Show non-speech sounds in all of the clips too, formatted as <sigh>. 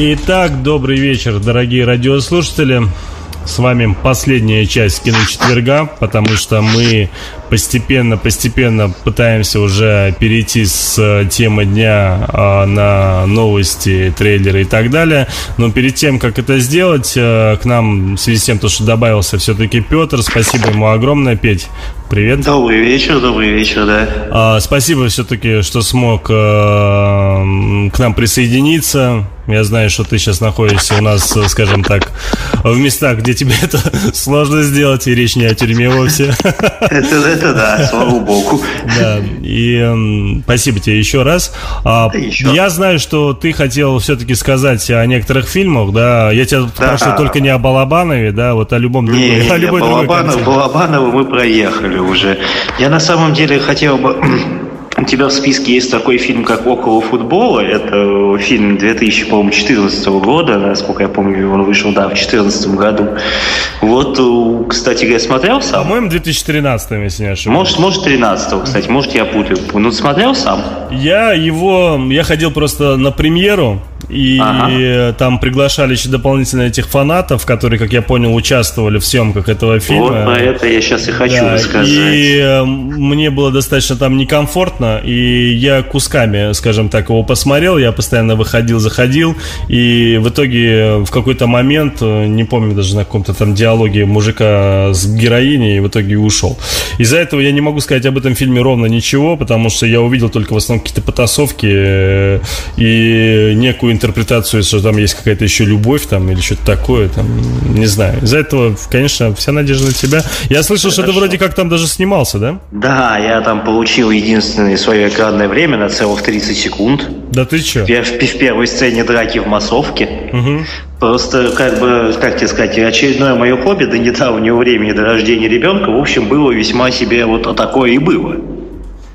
Итак, добрый вечер, дорогие радиослушатели. С вами последняя часть киночетверга, потому что мы постепенно-постепенно пытаемся уже перейти с э, темы дня а, на новости, трейлеры и так далее. Но перед тем, как это сделать, э, к нам в связи с тем, что добавился все-таки Петр, спасибо ему огромное, Петь. Привет. Добрый вечер, добрый вечер, да. А, спасибо все-таки, что смог э, к нам присоединиться. Я знаю, что ты сейчас находишься у нас, скажем так, в местах, где тебе <laughs> это сложно сделать, и речь не о тюрьме вовсе. <laughs> Это, это да, слава богу. Да, и э, спасибо тебе еще раз. А, еще. Я знаю, что ты хотел все-таки сказать о некоторых фильмах, да. Я тебя да. спрашиваю только не о Балабанове, да, вот о любом не, <laughs> другой, не, о любой Балабанов, другой Балабанова мы проехали уже. Я на самом деле хотел бы у тебя в списке есть такой фильм, как «Около футбола». Это фильм 2014 года, насколько я помню, он вышел, да, в 2014 году. Вот, э, кстати, я смотрел сам. По-моему, 2013, если не ошибаюсь. Может, может 13 кстати, может, я путаю. Ну, смотрел сам? Я его, я ходил просто на премьеру, и ага. там приглашали еще дополнительно этих фанатов, которые, как я понял, участвовали в съемках этого фильма. Вот про это я сейчас и хочу да, рассказать. И э, мне было достаточно там некомфортно, и я кусками, скажем так, его посмотрел, я постоянно выходил, заходил, и в итоге в какой-то момент, э, не помню даже на каком-то там диалоге мужика с героиней, в итоге ушел. Из-за этого я не могу сказать об этом фильме ровно ничего, потому что я увидел только в основном какие-то потасовки э, и некую интерпретацию, что там есть какая-то еще любовь там или что-то такое, там, не знаю. Из-за этого, конечно, вся надежда на тебя. Я слышал, Хорошо. что ты вроде как там даже снимался, да? Да, я там получил единственное свое экранное время на целых 30 секунд. Да ты че? В, в, в первой сцене драки в массовке. Угу. Просто, как бы, как тебе сказать, очередное мое хобби до недавнего времени, до рождения ребенка, в общем, было весьма себе вот такое и было.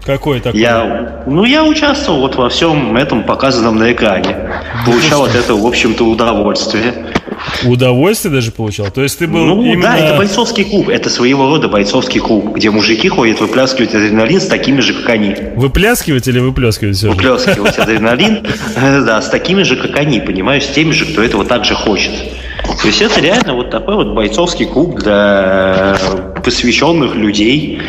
Какой такой? Я, ну, я участвовал вот во всем этом показанном на экране. Получал от этого, в общем-то, удовольствие. Удовольствие даже получал? То есть ты был Ну именно... да, это бойцовский клуб. Это своего рода бойцовский клуб, где мужики ходят выпляскивать адреналин с такими же, как они. Выпляскивать или выплескивать Выплескивать адреналин, <laughs> э, да, с такими же, как они, понимаешь, с теми же, кто этого также хочет. То есть это реально вот такой вот бойцовский клуб для посвященных людей.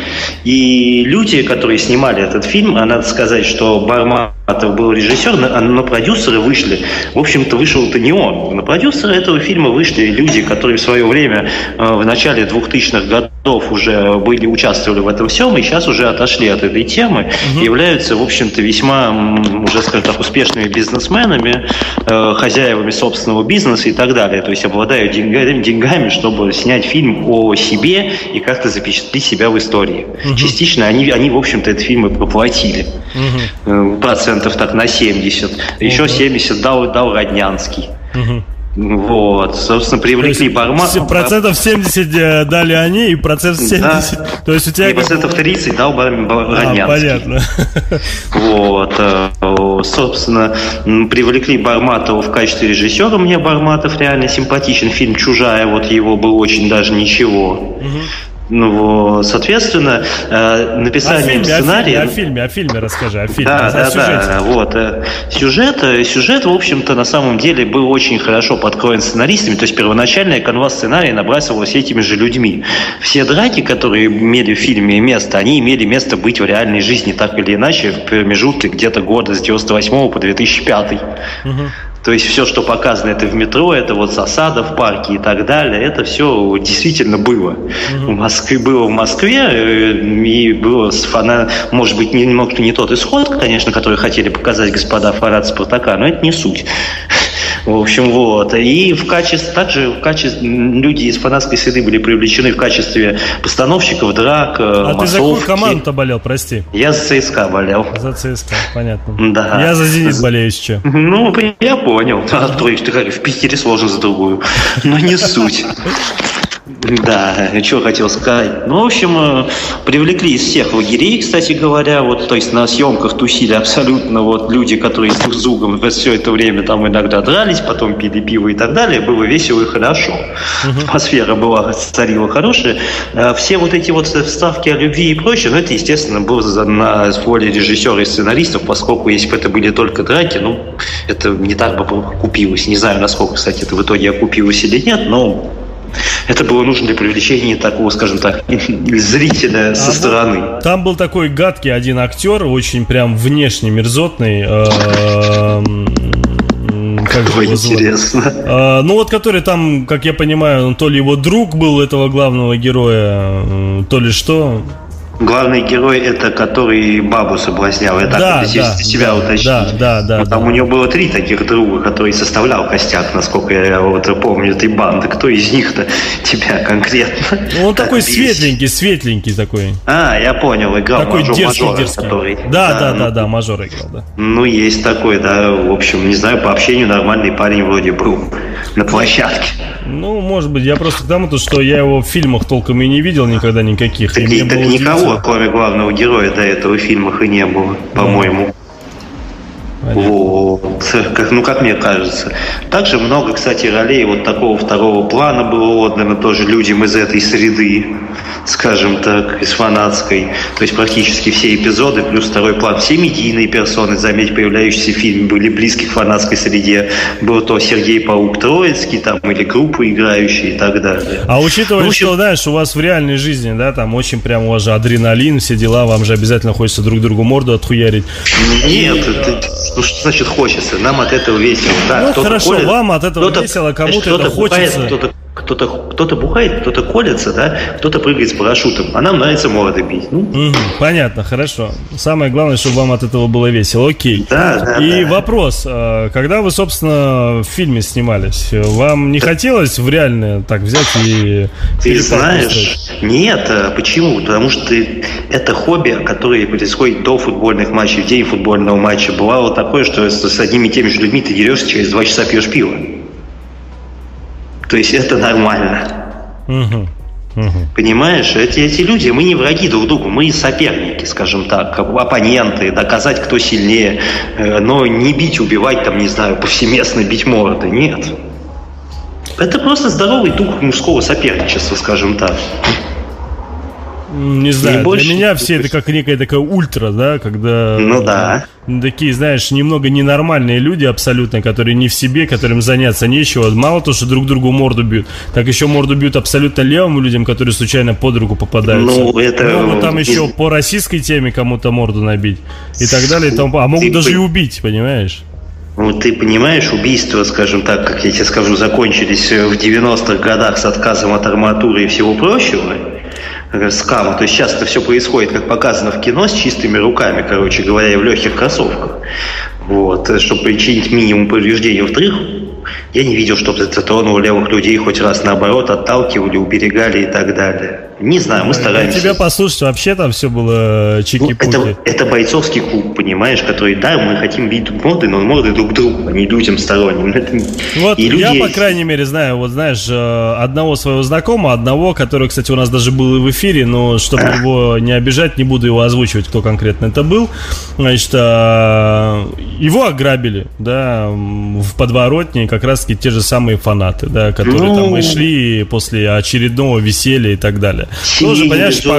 И люди, которые снимали этот фильм, а надо сказать, что Барматов был режиссер, но, но продюсеры вышли. В общем-то, вышел-то не он. На продюсеры этого фильма вышли люди, которые в свое время, э, в начале 2000-х годов уже были, участвовали в этом всем, и сейчас уже отошли от этой темы, угу. являются, в общем-то, весьма, уже, скажем так, успешными бизнесменами, э, хозяевами собственного бизнеса и так далее. То есть обладают деньгами, деньгами, чтобы снять фильм о себе и как-то запечатлеть себя в истории. Угу. Частично они, они, в общем-то, этот фильм и проплатили. Угу. Процентов так на 70. Еще угу. 70 дал, дал Роднянский. Угу. Вот, собственно, привлекли Бармана. Процентов 70 э, дали они, и процент 70... Да. То есть у тебя... И процентов 30 дал Баранянский. А, понятно. Вот, э, собственно, привлекли Барматова в качестве режиссера. Мне Барматов реально симпатичен. Фильм «Чужая», вот его был очень даже ничего. Угу. Ну, соответственно, э, написанием о фильме, сценария... О фильме, о фильме, о фильме расскажи, о фильме, да, о да, сюжете. Да, вот. Э, сюжет, э, сюжет, в общем-то, на самом деле был очень хорошо подкроен сценаристами, то есть первоначальная канва сценария набрасывалась этими же людьми. Все драки, которые имели в фильме место, они имели место быть в реальной жизни так или иначе в промежутке где-то года с 98 по 2005. Угу. То есть все, что показано, это в метро, это вот засада в парке и так далее, это все действительно было. Mm-hmm. В Москве было в Москве, э, и было фана... может быть, немного не тот исход, конечно, который хотели показать господа Фарад Спартака, но это не суть. В общем, вот. И в качестве, также в качестве, люди из фанатской среды были привлечены в качестве постановщиков, драк, А массовки. ты за какую команду болел, прости? Я за ЦСКА болел. За ЦСКА, понятно. Да. Я за Зенит болею еще. Ну, я понял. А то есть в Питере сложно за другую. Но не суть. <laughs> Да, что хотел сказать. Ну, в общем, э, привлекли из всех лагерей, кстати говоря, вот, то есть на съемках тусили абсолютно вот люди, которые друг с другом все это время там иногда дрались, потом пили пиво и так далее, было весело и хорошо. Угу. Атмосфера была, царила хорошая. А все вот эти вот вставки о любви и прочее, ну, это, естественно, было на воле режиссера и сценаристов, поскольку если бы это были только драки, ну, это не так бы окупилось. Не знаю, насколько, кстати, это в итоге окупилось или нет, но это было нужно для привлечения такого, скажем так, <laughs> зрителя а со стороны. Там был такой гадкий один актер, очень прям внешне мерзотный. Эм, как же интересно. А, ну вот, который там, как я понимаю, то ли его друг был этого главного героя, то ли что. Главный герой это который бабу соблазнял. Это да, да, себя да, уточнить. Да, да, да. Ну, там да. у него было три таких друга, которые составлял костяк, насколько я вот помню, этой банды. Кто из них-то <laughs> тебя конкретно? Ну, он такой светленький, светленький такой. А, я понял, играл такой мажор, дерзкий, мажора, дерзкий. который. Да, да, да, ну, да, да, мажор играл, да. Ну, есть такой, да. В общем, не знаю, по общению нормальный парень вроде был на площадке. Ну, может быть, я просто к тому, что я его в фильмах толком и не видел никогда никаких. Так, и, так никого, кроме главного героя, до этого в фильмах и не было, по-моему. Понятно. Вот. Как, ну, как мне кажется. Также много, кстати, ролей вот такого второго плана было отдано тоже людям из этой среды, скажем так, из фанатской. То есть практически все эпизоды, плюс второй план. Все медийные персоны, заметь, появляющиеся в фильме, были близки к фанатской среде. Был то Сергей Паук Троицкий, там, или группы играющие и так далее. А учитывая, ну, общем... что, знаешь, у вас в реальной жизни, да, там очень прям у вас же адреналин, все дела, вам же обязательно хочется друг другу морду отхуярить. Нет, это ну что значит хочется? Нам от этого весело. Да, ну хорошо, колет, вам от этого весело, кому-то это хочется. Кто-то кто-то кто бухает, кто-то колется, да, кто-то прыгает с парашютом, а нам нравится молоды бить. Ну. Угу, понятно, хорошо. Самое главное, чтобы вам от этого было весело. Окей. Да, да. И да. вопрос: а, когда вы, собственно, в фильме снимались, вам не да. хотелось в реальное так взять и Ты знаешь, нет, а почему? Потому что это хобби, которое происходит до футбольных матчей, в день футбольного матча. Бывало такое, что с одними и теми же людьми ты дерешься, через два часа пьешь пиво. То есть это нормально. Угу. Угу. Понимаешь, эти, эти люди, мы не враги друг другу, мы соперники, скажем так, оппоненты, доказать, кто сильнее, э, но не бить, убивать, там, не знаю, повсеместно бить морды, нет. Это просто здоровый дух мужского соперничества, скажем так. Не знаю, не для больше... меня все это как некая такая ультра, да, когда... Ну да. Такие, знаешь, немного ненормальные люди абсолютно, которые не в себе, которым заняться нечего. Мало то, что друг другу морду бьют, так еще морду бьют абсолютно левым людям, которые случайно под руку попадаются. Ну, это... Могут там еще по российской теме кому-то морду набить и так далее. И тому... А могут Ты... даже и убить, понимаешь? Вот ты понимаешь, убийства, скажем так, как я тебе скажу, закончились в 90-х годах с отказом от арматуры и всего прочего скама. То есть сейчас это все происходит, как показано в кино, с чистыми руками, короче говоря, и в легких кроссовках. Вот, чтобы причинить минимум повреждений. Во-вторых, я не видел, чтобы затронуло левых людей хоть раз наоборот, отталкивали, уберегали и так далее. Не знаю, мы стараемся. Тебя послушать, вообще там все было чики-пуки. Ну, это, это бойцовский клуб, понимаешь, который, да, мы хотим видеть моды, но моды друг другу, а не людям сторонним. Вот и я, по крайней мере, знаю, вот знаешь, э, одного своего знакомого, одного, который, кстати, у нас даже был и в эфире, но чтобы а. его не обижать, не буду его озвучивать, кто конкретно это был. Значит, э, его ограбили, да, в подворотне, как раз-таки те же самые фанаты, да, которые ну... там и шли после очередного веселья и так далее. Тоже, понимаешь, по,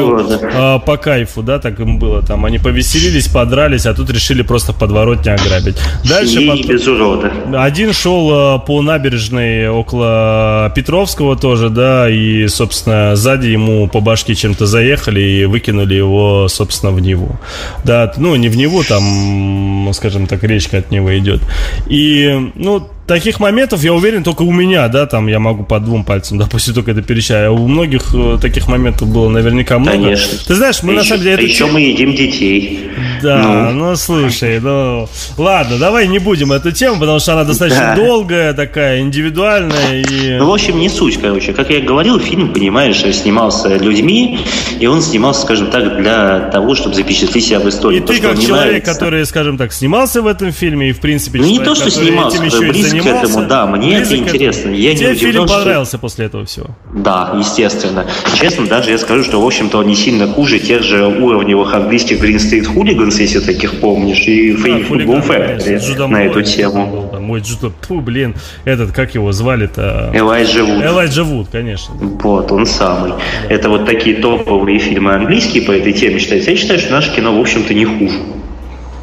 а, по кайфу, да, так им было. Там они повеселились, подрались, а тут решили просто в подворотне ограбить. Дальше потом. Один шел а, по набережной около Петровского тоже, да, и, собственно, сзади ему по башке чем-то заехали и выкинули его, собственно, в Неву. Да, ну, не в Неву, там, скажем так, речка от него идет. И, ну, таких моментов, я уверен, только у меня, да, там я могу по двум пальцам, допустим, только это перечаю. А у многих э, таких моментов было наверняка много. Конечно. Ты знаешь, мы а на самом деле... А еще мы едим детей. Да, ну, ну слушай, ну ладно, давай не будем эту тему, потому что она достаточно да. долгая, такая индивидуальная. И... Ну, в общем, не суть, короче. Как я говорил, фильм, понимаешь, снимался людьми, и он снимался, скажем так, для того, чтобы запечатлеть себя в истории. И то, ты как человек, нравится. который, скажем так, снимался в этом фильме, и в принципе... Ну, не то, что снимался, этим близко к этому, да, мне это интересно. Я Тебе не фильм понравился что... после этого всего? Да, естественно. Честно, даже я скажу, что, в общем-то, он не сильно хуже тех же уровневых английских Green Street Hooligans, если таких помнишь, и да, Football Factory на эту тему. Мой Джудо, фу, блин, этот, как его звали-то? Элайджа Вуд. Элайджа Вуд, конечно. Вот, он самый. Это вот такие топовые фильмы английские по этой теме считаются. Я считаю, что наше кино, в общем-то, не хуже.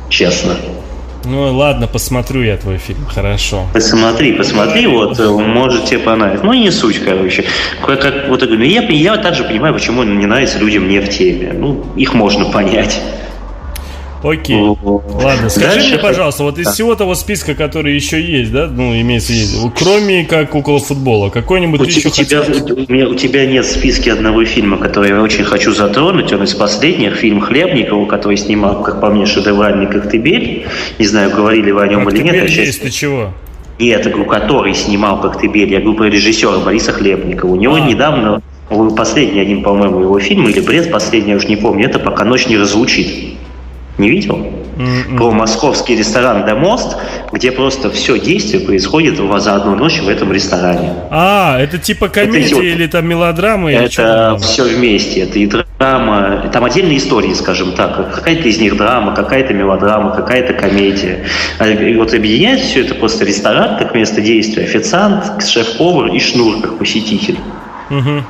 Честно. Ну ладно, посмотрю я твой фильм, хорошо. Посмотри, посмотри, вот, э, может тебе понравится. Ну, не суть, короче. Как, как, вот, я, я также понимаю, почему не нравится людям не в теме. Ну, их можно понять. Окей. Ладно, скажи Дальше мне, пожалуйста, вот из всего того списка, который еще есть, да, ну, имеется в виду, кроме как около футбола, какой-нибудь у, еще у тебя, у, меня, у тебя нет в списке одного фильма, который я очень хочу затронуть, он из последних, фильм Хлебникова, который снимал, как по мне, шедевральный «Коктебель». Не знаю, говорили вы о нем или нет. Коктебель есть, ты чего? Нет, говорю, который снимал «Коктебель», я говорю про режиссера Бориса Хлебникова. У него а. недавно последний один, по-моему, его фильм, или бред последний, я уж не помню, это «Пока ночь не разлучит». Не видел? Mm-mm. Про московский ресторан «Демост», где просто все действие происходит за одну ночь в этом ресторане. А, это типа комедия это, или там мелодрама? Это все вместе. Это и драма, там отдельные истории, скажем так. Какая-то из них драма, какая-то мелодрама, какая-то комедия. А, и вот объединяет все это просто ресторан как место действия, официант, шеф-повар и шнур как посетитель. Угу.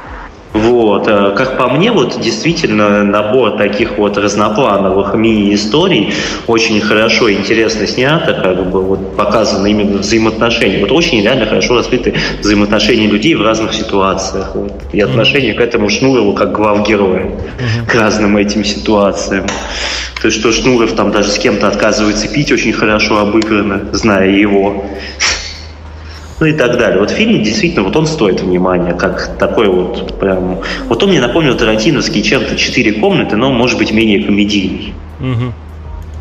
Вот. Э, как по мне, вот действительно набор таких вот разноплановых мини-историй очень хорошо и интересно снято, как бы вот показано именно взаимоотношения. Вот очень реально хорошо раскрыты взаимоотношения людей в разных ситуациях. Вот. И отношение к этому Шнурову как главгероя, mm-hmm. к разным этим ситуациям. То есть, что Шнуров там даже с кем-то отказывается пить, очень хорошо обыграно, зная его ну и так далее. Вот фильм действительно, вот он стоит внимания, как такой вот прям... Вот он мне напомнил Тарантиновский чем-то «Четыре комнаты», но может быть менее комедийный. Угу.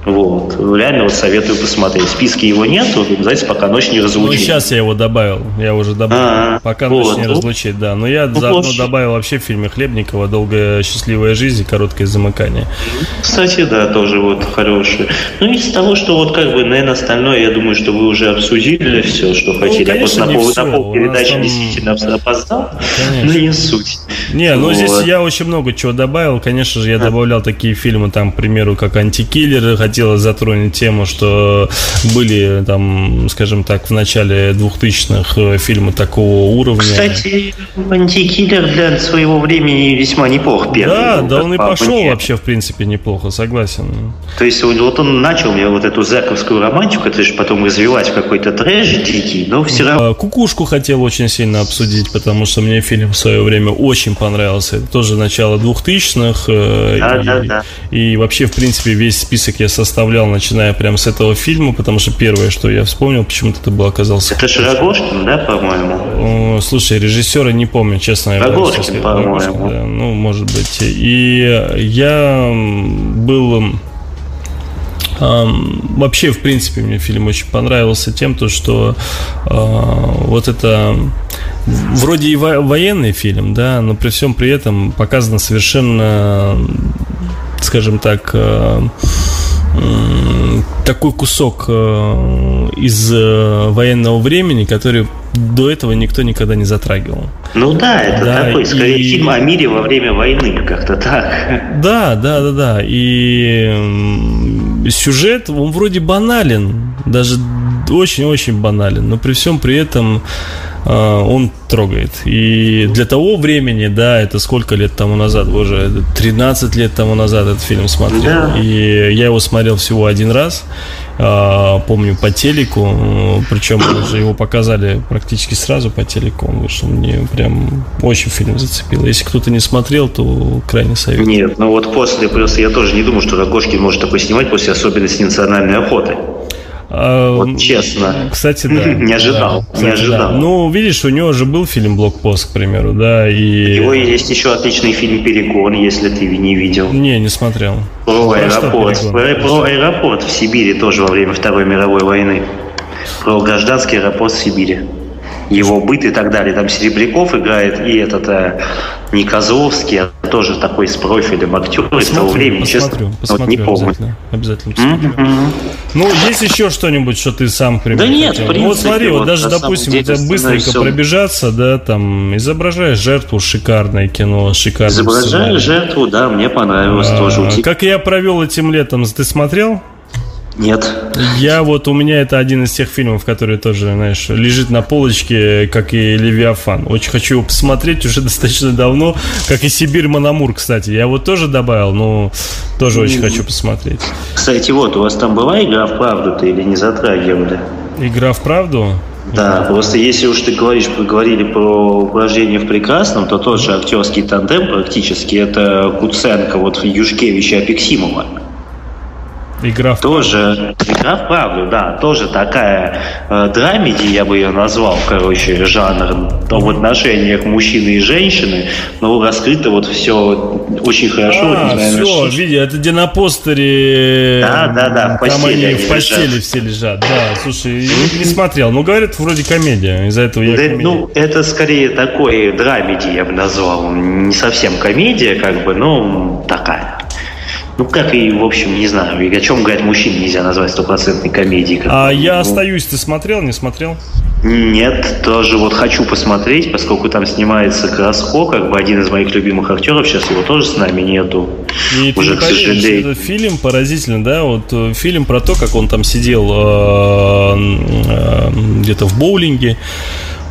Вот. Реально вот советую посмотреть. В списке его нет, знаете, пока ночь не разлучит. Ну, сейчас я его добавил. Я уже добавил. А-а-а. Пока вот. ночь не разлучит, да. Но я ну, заодно вот. добавил вообще в фильме Хлебникова «Долгая счастливая жизнь» и «Короткое замыкание». Кстати, да, тоже вот хороший. Ну, из того, что вот как бы, наверное, остальное, я думаю, что вы уже обсудили все, что ну, хотели. Конечно, я просто на пол, на пол передачи там... действительно опоздал. Конечно. Но не суть. Не, ну вот. здесь я очень много чего добавил. Конечно же, я а. добавлял такие фильмы, там, к примеру, как «Антикиллеры», хотелось затронуть тему, что были там, скажем так, в начале 2000-х э, фильмы такого уровня. Кстати, антикиллер для своего времени весьма неплох первый. Да, был, да, он и пошел мне. вообще, в принципе, неплохо, согласен. То есть вот он начал мне вот эту зэковскую романтику, это же потом развивать в какой-то трэш дикий, но все равно... А, Кукушку хотел очень сильно обсудить, потому что мне фильм в свое время очень понравился. Это тоже начало 2000-х. Э, да, и, да, да. И вообще, в принципе, весь список я составлял, начиная прямо с этого фильма, потому что первое, что я вспомнил, почему-то это был оказался... Это Широгошкин, да, по-моему? Слушай, режиссера не помню, честно. Рогошкин, по-моему. Да, ну, может быть. И я был... Вообще, в принципе, мне фильм очень понравился тем, то, что э, вот это вроде и военный фильм, да, но при всем при этом показано совершенно, скажем так, э, такой кусок э, из э, военного времени, который до этого никто никогда не затрагивал. Ну да, это да, такой, скорее, и... фильм о мире во время войны, как-то так. Да, да, да, да. И сюжет, он вроде банален, даже очень-очень банален, но при всем при этом а, он трогает. И для того времени, да, это сколько лет тому назад, уже 13 лет тому назад этот фильм смотрел. Да. И я его смотрел всего один раз, а, помню, по телеку, причем уже его показали практически сразу по телеку, он вышел, мне прям очень фильм зацепил. Если кто-то не смотрел, то крайне советую. Нет, ну вот после, просто я тоже не думаю, что Рогожкин может такой снимать после особенностей национальной охоты. А, вот честно. Кстати, <laughs> да. Не ожидал, да, кстати, не ожидал. Да. Ну, видишь, у него же был фильм «Блокпост», к примеру, да, и... У него есть еще отличный фильм «Перегон», если ты не видел. Не, не смотрел. Про, про аэропорт. Про, про аэропорт в Сибири тоже во время Второй мировой войны. Про гражданский аэропорт в Сибири его быт и так далее. Там Серебряков играет и этот э, не Козловский, а тоже такой с профилем актер посмотрю, из того времени. Посмотрю, честно, посмотрю, вот не помню. Обязательно, обязательно посмотрю. Mm-hmm. Ну, есть еще что-нибудь, что ты сам, к примеру, Да нет, хотел? в принципе, ну, вот смотри, вот, вот даже, допустим, у тебя быстренько все... пробежаться, да, там, изображаешь жертву, шикарное кино, шикарное Изображаешь жертву, да, мне понравилось а, тоже. Как я провел этим летом, ты смотрел? Нет. Я вот, у меня это один из тех фильмов, который тоже, знаешь, лежит на полочке, как и Левиафан. Очень хочу его посмотреть уже <laughs> достаточно давно, как и Сибирь Мономур, кстати. Я вот тоже добавил, но тоже очень хочу посмотреть. Кстати, вот, у вас там была игра в правду-то или не затрагивали? Игра в правду? Да, просто если уж ты говоришь, поговорили про упражнение в прекрасном, то тот же актерский тандем практически это Куценко, вот Юшкевич и Апексимова. Игра в Тоже, игра в правду, да, тоже такая э, драмеди, я бы ее назвал, короче, жанр в отношениях мужчины и женщины, но раскрыто вот все очень хорошо. А, наверное, все, види, это где на постере да, да, да, в постели, они в постели лежат. все лежат, да, слушай, не смотрел, ну говорят, вроде комедия, из-за этого я да, Ну, это скорее такой драмеди, я бы назвал, не совсем комедия, как бы, но такая. Ну, как и, в общем, не знаю, и о чем говорят мужчины, нельзя назвать стопроцентной комедией. А я остаюсь, ты смотрел, не смотрел? Нет, тоже вот хочу посмотреть, поскольку там снимается Краско, как бы один из моих любимых актеров, сейчас его тоже с нами нету. И уже, ты к сожалению. Фильм поразительно, да, вот э, фильм про то, как он там сидел э, э, где-то в боулинге,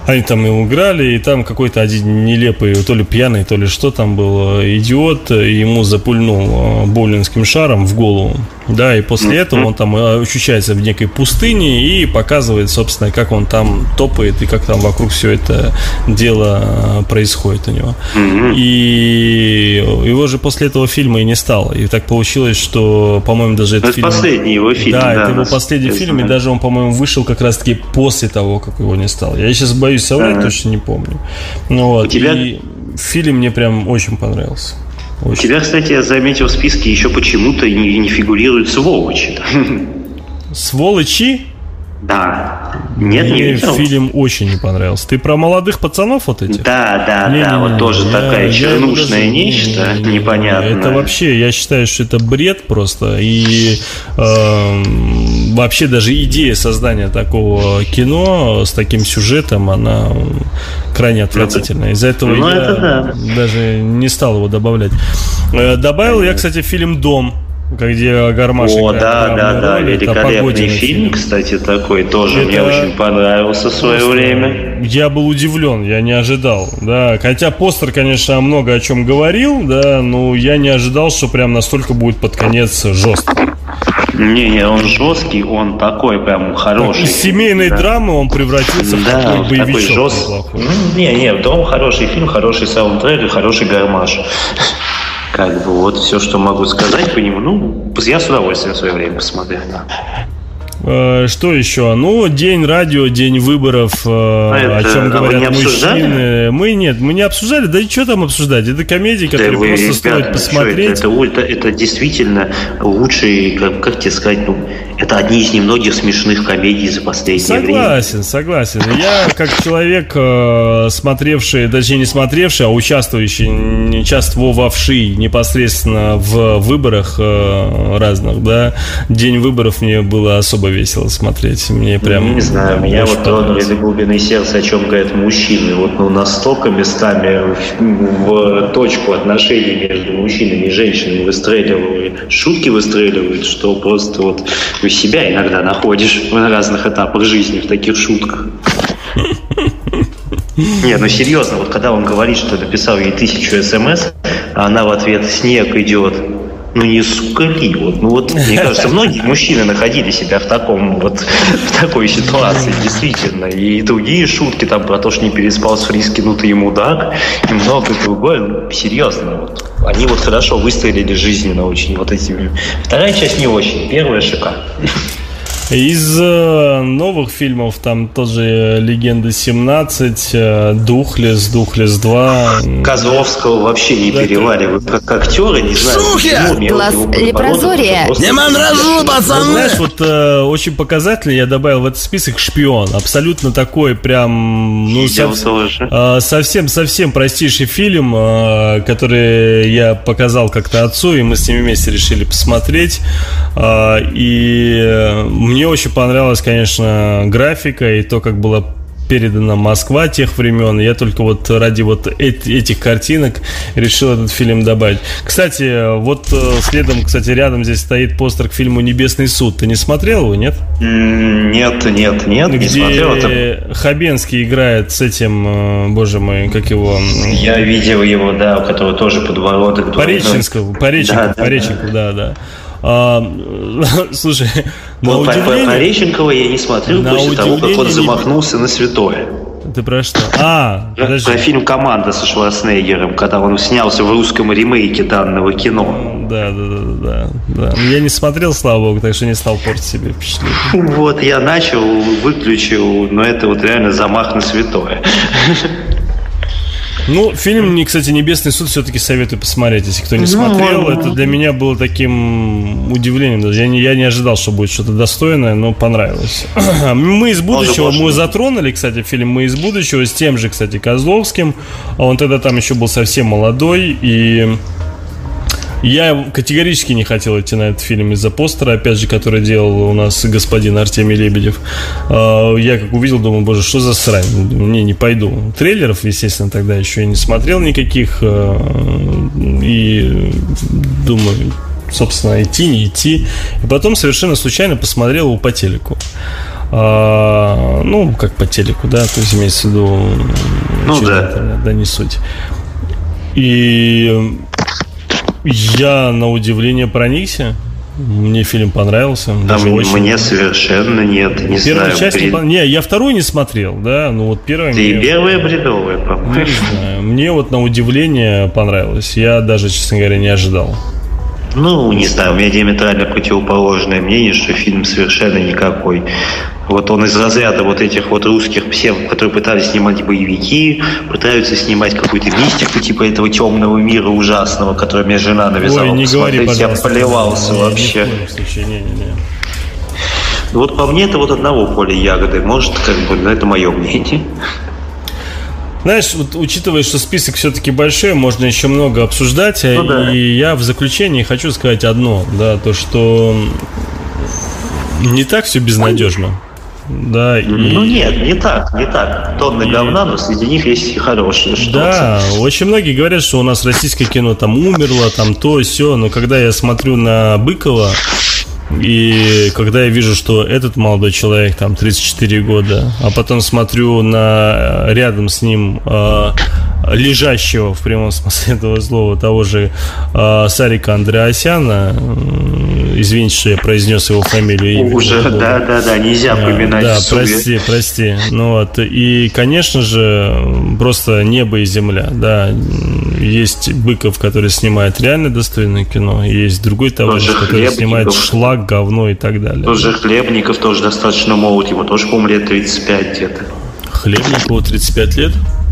они там его играли, и там какой-то один нелепый, то ли пьяный, то ли что там был, идиот, ему запульнул боулингским шаром в голову. Да, и после этого он там ощущается в некой пустыне и показывает, собственно, как он там топает и как там вокруг все это дело происходит у него. И его же после этого фильма и не стало. И так получилось, что, по-моему, даже этот это фильм... последний его фильм. Да, да это его последний фильм, и даже он, по-моему, вышел как раз-таки после того, как его не стало. Я сейчас боюсь боюсь соврать, ага. точно не помню. Ну вот, У тебя... и фильм мне прям очень понравился. Очень. У тебя, кстати, я заметил в списке еще почему-то не, не фигурируют сволочи. Сволочи? Да. Нет, Мне не видел. фильм очень не понравился. Ты про молодых пацанов вот эти? Да, да, не, да. Не, вот не, тоже я, такая я чернушная даже, нечто не, непонятное. Это вообще, я считаю, что это бред просто. И э, вообще даже идея создания такого кино с таким сюжетом, она крайне отвратительная. Из-за этого ну, я да. даже не стал его добавлять. Добавил я, кстати, фильм «Дом» где Гармаш О, да, да, да, великолепный фильм, кстати, такой тоже это... мне очень понравился в свое время. Я был удивлен, я не ожидал, да, хотя постер, конечно, много о чем говорил, да, но я не ожидал, что прям настолько будет под конец жестко. Не, не, он жесткий, он такой прям хороший. из семейной да. драмы он превратился в да, такой боевичок. Такой жест... Не, не, дом хороший фильм, хороший саундтрек и хороший гармаш. Как бы вот все, что могу сказать по нему. Ну, я с удовольствием в свое время посмотрел, да. Э, что еще? Ну, день радио, день выборов, э, а о чем говорят а мужчины. Мы нет, мы не обсуждали. Да и что там обсуждать? Это комедии, которые да вы, просто ребята, стоит посмотреть. Это, это, это, это действительно лучшие, как, как тебе сказать, ну, это одни из немногих смешных комедий за последнее согласен, время. Согласен, согласен. Я, как человек, э, смотревший, точнее не смотревший, а участвующий, участвовавший непосредственно в выборах разных, да, день выборов мне было особо весело смотреть. Мне прям... Не знаю, меня вот тронули до глубины сердца, о чем говорят мужчины. Вот ну, настолько местами в, в точку отношений между мужчинами и женщинами выстреливают, шутки выстреливают, что просто вот у себя иногда находишь на разных этапах жизни в таких шутках. <laughs> Нет, ну серьезно, вот когда он говорит, что написал ей тысячу смс, а она в ответ «снег идет», ну не сколи. Вот, ну вот, мне <laughs> кажется, многие мужчины находили себя в таком вот <laughs> в такой ситуации, действительно. И другие шутки там про то, что не переспал с Фриски, ну ты ему мудак, и много другое. Ну, серьезно, вот. Они вот хорошо выстрелили жизненно очень вот этими. Вторая часть не очень, первая шикарная. Из э, новых фильмов там тоже «Легенда 17», «Духлес», «Духлес 2». Козловского вообще не да, переваривают как актера, не знаю. Шухер! Глаз лепрозория. Не мандражу, пацаны! Знаешь, вот э, очень показательно я добавил в этот список «Шпион». Абсолютно такой прям... Ну, сов... э, совсем, совсем простейший фильм, э, который я показал как-то отцу, и мы с ним вместе решили посмотреть. Э, и мне очень понравилась, конечно, графика и то, как было передана Москва тех времен. Я только вот ради вот этих картинок решил этот фильм добавить. Кстати, вот э, следом, кстати, рядом здесь стоит постер к фильму «Небесный суд». Ты не смотрел его, нет? Нет, нет, нет, Где не смотрел. Это... Хабенский играет с этим, э, боже мой, как его... Я видел его, да, у которого тоже подбородок. Пореченского, Пореченков, да, Пореченков, да, да. да. А, <laughs> слушай, на вот удивление... Про Пореченкова я не смотрел на после того, как он замахнулся не... на святое. Ты про что? А, про, подожди. про фильм «Команда» со Шварценеггером, когда он снялся в русском ремейке данного кино. Да, да, да, да, да. Я не смотрел, слава богу, так что не стал портить себе впечатление. <laughs> Вот, я начал, выключил, но это вот реально замах на святое. <laughs> Ну, фильм, кстати, «Небесный суд» все-таки советую посмотреть, если кто не ну, смотрел. Это для меня было таким удивлением. Даже я не, я не ожидал, что будет что-то достойное, но понравилось. <clears throat> «Мы из будущего» мы затронули, кстати, фильм «Мы из будущего» с тем же, кстати, Козловским. А он тогда там еще был совсем молодой, и я категорически не хотел идти на этот фильм из-за постера, опять же, который делал у нас господин Артемий Лебедев. А, я как увидел, думаю, боже, что за срань? Не, не пойду. Трейлеров, естественно, тогда еще и не смотрел никаких. А, и думаю, собственно, идти, не идти. И потом совершенно случайно посмотрел его по телеку. А, ну, как по телеку, да, то есть имеется в виду... Ну да. Да, не суть. И я на удивление проникся. Мне фильм понравился. Да, мне, очень... мне совершенно нет. Не Первая знаю, часть бред... не, не, я вторую не смотрел, да. Ну вот первая. Ты мне... первая бредовая, по-моему. Не знаю. Мне вот на удивление понравилось. Я даже, честно говоря, не ожидал. Ну, не знаю, у меня диаметрально противоположное мнение, что фильм совершенно никакой. Вот он из разряда вот этих вот русских псев, которые пытались снимать боевики, пытаются снимать какую-то мистику типа этого темного мира ужасного, который мне жена навязала. Ой, не говори, Я поливался не, вообще. Не, не, не, не. Вот по мне это вот одного поля ягоды. Может, как бы, но это мое мнение. Знаешь, вот, учитывая, что список все-таки большой, можно еще много обсуждать, ну, да. и я в заключении хочу сказать одно, да, то что не так все безнадежно. Да, и... Ну нет, не так, не так. Тонны и... говна, но среди них есть и хорошие что Да, очень многие говорят, что у нас российское кино там умерло, там то, все, но когда я смотрю на Быкова, и когда я вижу, что этот молодой человек, там, 34 года, а потом смотрю на рядом с ним э, лежащего, в прямом <laughs> смысле этого слова, того же э, Сарика Андреасяна, извините, что я произнес его фамилию. Имя, Уже, да, да, да, нельзя поминать. Да, прости, прости. Ну вот, и, конечно же, просто небо и земля, да. Есть Быков, который снимает реально достойное кино, есть другой товарищ, тоже который снимает шлак, говно и так далее. Тоже Хлебников тоже достаточно молод, ему тоже, по-моему, лет 35 где-то. Хлебникову 35 лет?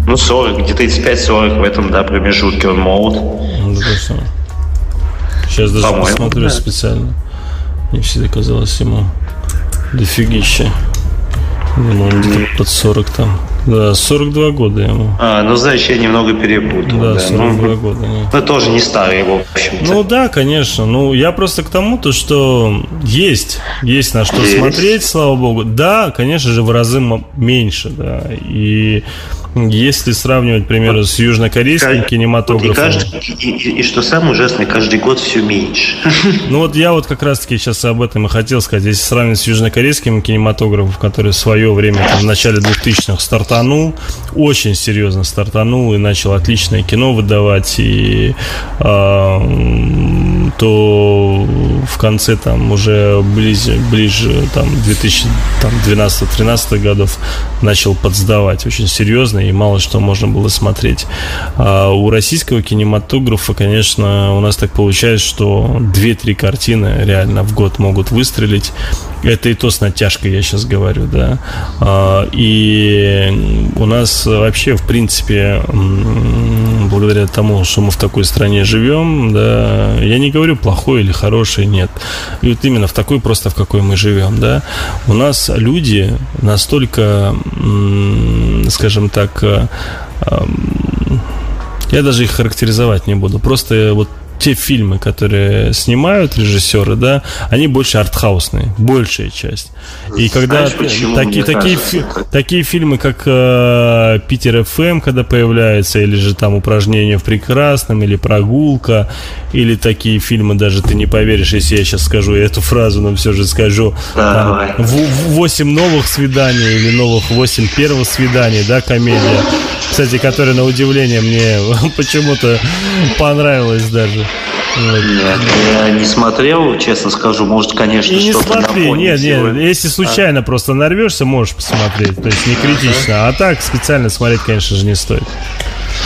Ну, 40, где-то 35-40 в этом, да, промежутке он молод. Ну, да, Сейчас даже По-моему, посмотрю да. специально. Мне всегда казалось ему дофигища. Думаю, он где-то под 40 там. Да, 42 года ему. А, ну, значит, я немного перепутал. Да, да. 42 ну, года. Да. Ну, тоже не старый, в общем-то. Ну, да, конечно. Ну, я просто к тому, то, что есть. Есть на что есть. смотреть, слава богу. Да, конечно же, в разы меньше, да. И если сравнивать, к примеру, с южнокорейским каждый, кинематографом. И, каждый, и, и, и что самое ужасное, каждый год все меньше. <laughs> Ну вот я вот как раз-таки сейчас об этом и хотел сказать. Если сравнивать с южнокорейским кинематографом, который в свое время, там, в начале 2000-х стартанул, очень серьезно стартанул и начал отличное кино выдавать, и э, то в конце там уже ближе, ближе там 2012-13 годов начал подсдавать очень серьезно и мало что можно было смотреть. А у российского кинематографа, конечно, у нас так получается, что 2-3 картины реально в год могут выстрелить. Это и то с натяжкой, я сейчас говорю, да. А, и у нас вообще, в принципе, благодаря тому, что мы в такой стране живем, да, я не говорю плохой или хороший, нет. И вот именно в такой просто, в какой мы живем, да, у нас люди настолько, скажем так, э, я даже их характеризовать не буду. Просто вот те фильмы, которые снимают режиссеры, да, они больше артхаусные, большая часть. И когда Знаешь, таки, такие, фи, такие фильмы, как э, Питер ФМ, когда появляются, или же там упражнение в прекрасном, или прогулка, или такие фильмы, даже ты не поверишь, если я сейчас скажу эту фразу, но все же скажу. Там, 8 новых свиданий или новых 8 первых свиданий, да, комедия. Кстати, которая на удивление мне <laughs> почему-то понравилась даже. Нет, я не смотрел, честно скажу. Может, конечно, и не смотри, нет, нет. Если случайно а? просто нарвешься, можешь посмотреть. То есть не критично. А так специально смотреть, конечно же, не стоит.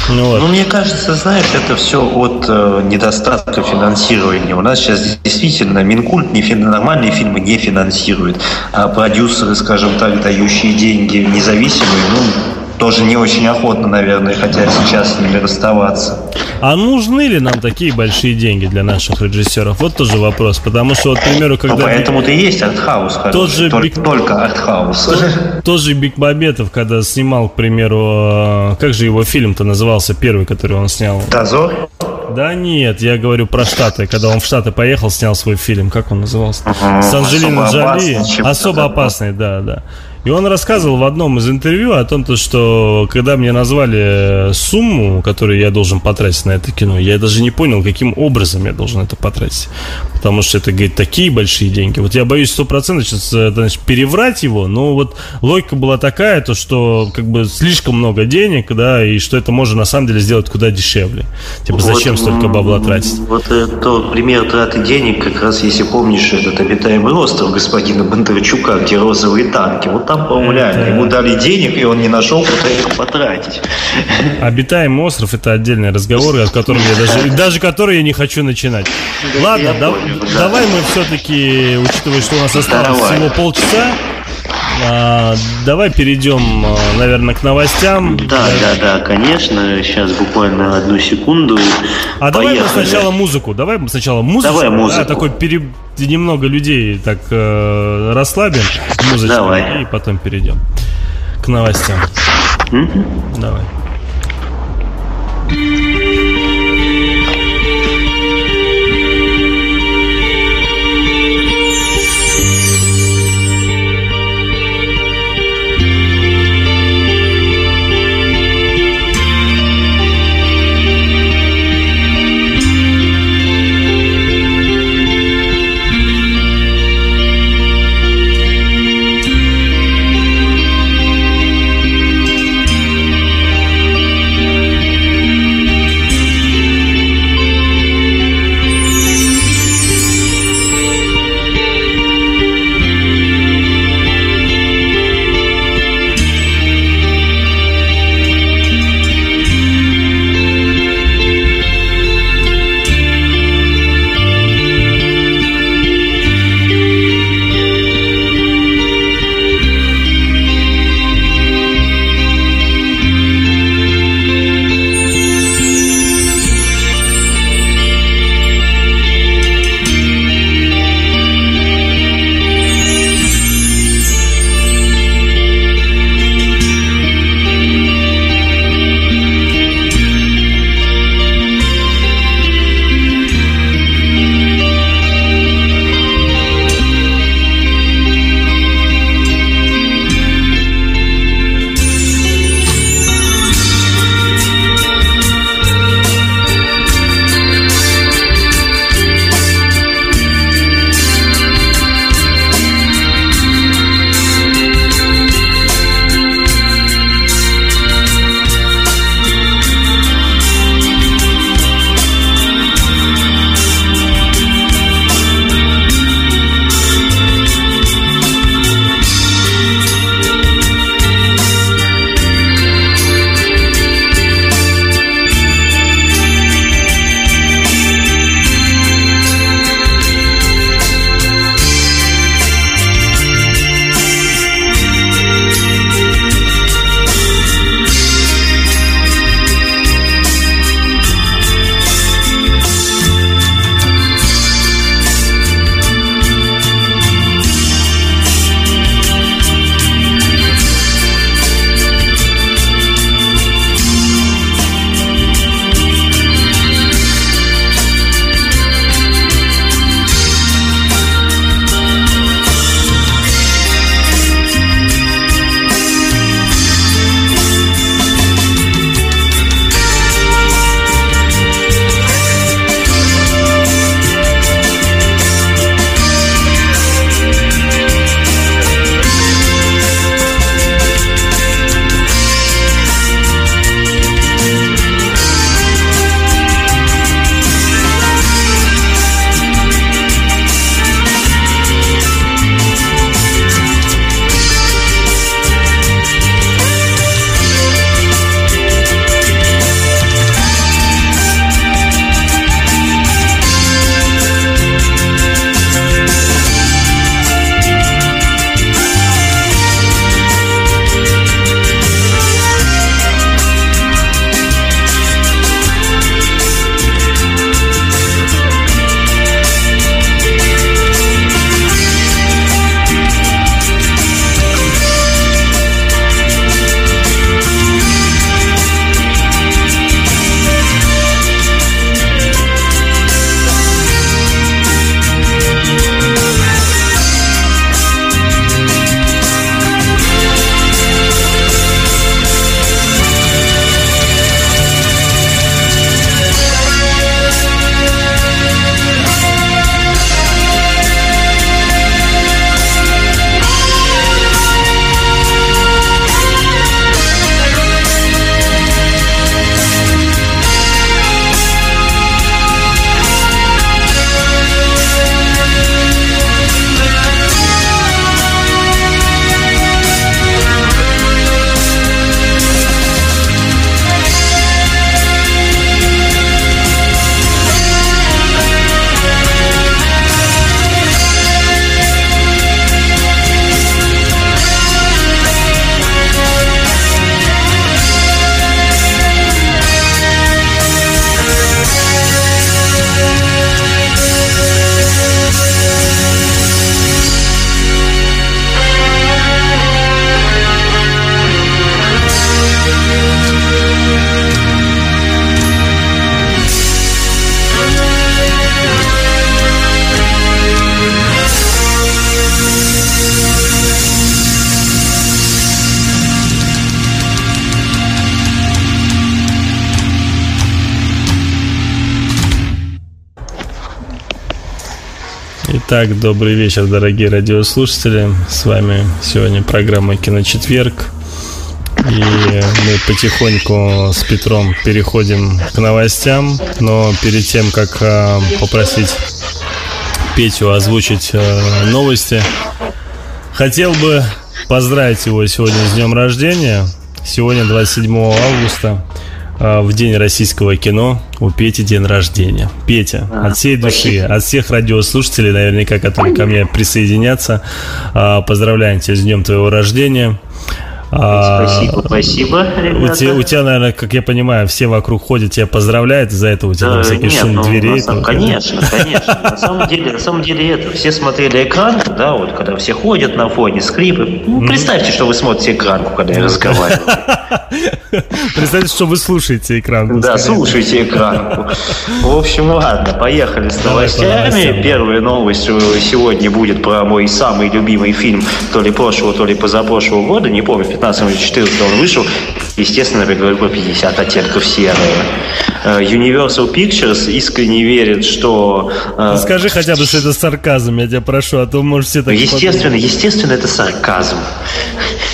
Ну, вот. ну, мне кажется, знаешь, это все от э, недостатка финансирования. У нас сейчас действительно Минкульт не фин, нормальные фильмы не финансирует, а продюсеры, скажем так, дающие деньги независимые, ну, тоже не очень охотно, наверное, хотят сейчас с ними расставаться. А нужны ли нам такие большие деньги для наших режиссеров? Вот тоже вопрос. Потому что, вот, к примеру, когда... Ну, поэтому-то и есть артхаус. Тот же только, Биг... только артхаус. Тот, тот же Бекмамбетов, когда снимал, к примеру, э, как же его фильм-то назывался, первый, который он снял? Дозор? Да нет, я говорю про Штаты. Когда он в Штаты поехал, снял свой фильм. Как он назывался? Угу, С Анджелиной Джоли. Особо опасный, да, да. И он рассказывал в одном из интервью о том, что когда мне назвали сумму, которую я должен потратить на это кино, я даже не понял, каким образом я должен это потратить. Потому что это, говорит, такие большие деньги. Вот я боюсь сто процентов сейчас э, значит, переврать его, но вот логика была такая, то что как бы слишком много денег, да, и что это можно на самом деле сделать куда дешевле. Типа вот, зачем столько бабла тратить? Вот это пример траты денег, как раз если помнишь этот обитаемый остров господина Бондарчука, где розовые танки. Вот там, по-моему, реально. Ему дали денег, и он не нашел, куда их потратить. Обитаемый остров – это отдельный разговор, от которого я даже, даже который я не хочу начинать. Ладно, да, помню, да. давай мы все-таки, учитывая, что у нас осталось давай. всего полчаса, а, давай перейдем, а, наверное, к новостям. Да, да, да, конечно. Сейчас буквально одну секунду. А Поехали. давай мы сначала музыку. Давай мы сначала музыку. Давай музыку. Да, такой пере... немного людей так э, расслабим музычку. Давай. И потом перейдем к новостям. Mm-hmm. Давай. Итак, добрый вечер, дорогие радиослушатели. С вами сегодня программа «Киночетверг». И мы потихоньку с Петром переходим к новостям. Но перед тем, как а, попросить Петю озвучить а, новости, хотел бы поздравить его сегодня с днем рождения. Сегодня 27 августа. А, в день российского кино у Пети день рождения. Петя, а, от всей души, спасибо. от всех радиослушателей, наверняка, которые ко мне присоединятся, а, поздравляем тебя с днем твоего рождения. Спасибо, спасибо, ребята. У тебя, у тебя, наверное, как я понимаю, все вокруг ходят, тебя поздравляют, из-за этого у тебя да, всякий нет, шум ну, дверей. Самом, конечно, конечно. На самом деле, на самом деле это, все смотрели экранку, да, вот когда все ходят на фоне, скрипы. Ну, представьте, что вы смотрите экранку, когда я разговариваю. <laughs> Представьте, что вы слушаете экранку. Да, слушайте экранку. В общем, ладно, поехали с новостями. Первая новость сегодня будет про мой самый любимый фильм то ли прошлого, то ли позапрошлого года, не помню, 15 или 14 он вышел. Естественно, я говорю про 50 оттенков серого. Э, Universal Pictures искренне верит, что... Э, ну, скажи хотя бы, что это сарказм, я тебя прошу, а то, может, все так Естественно, подумать. естественно, это сарказм.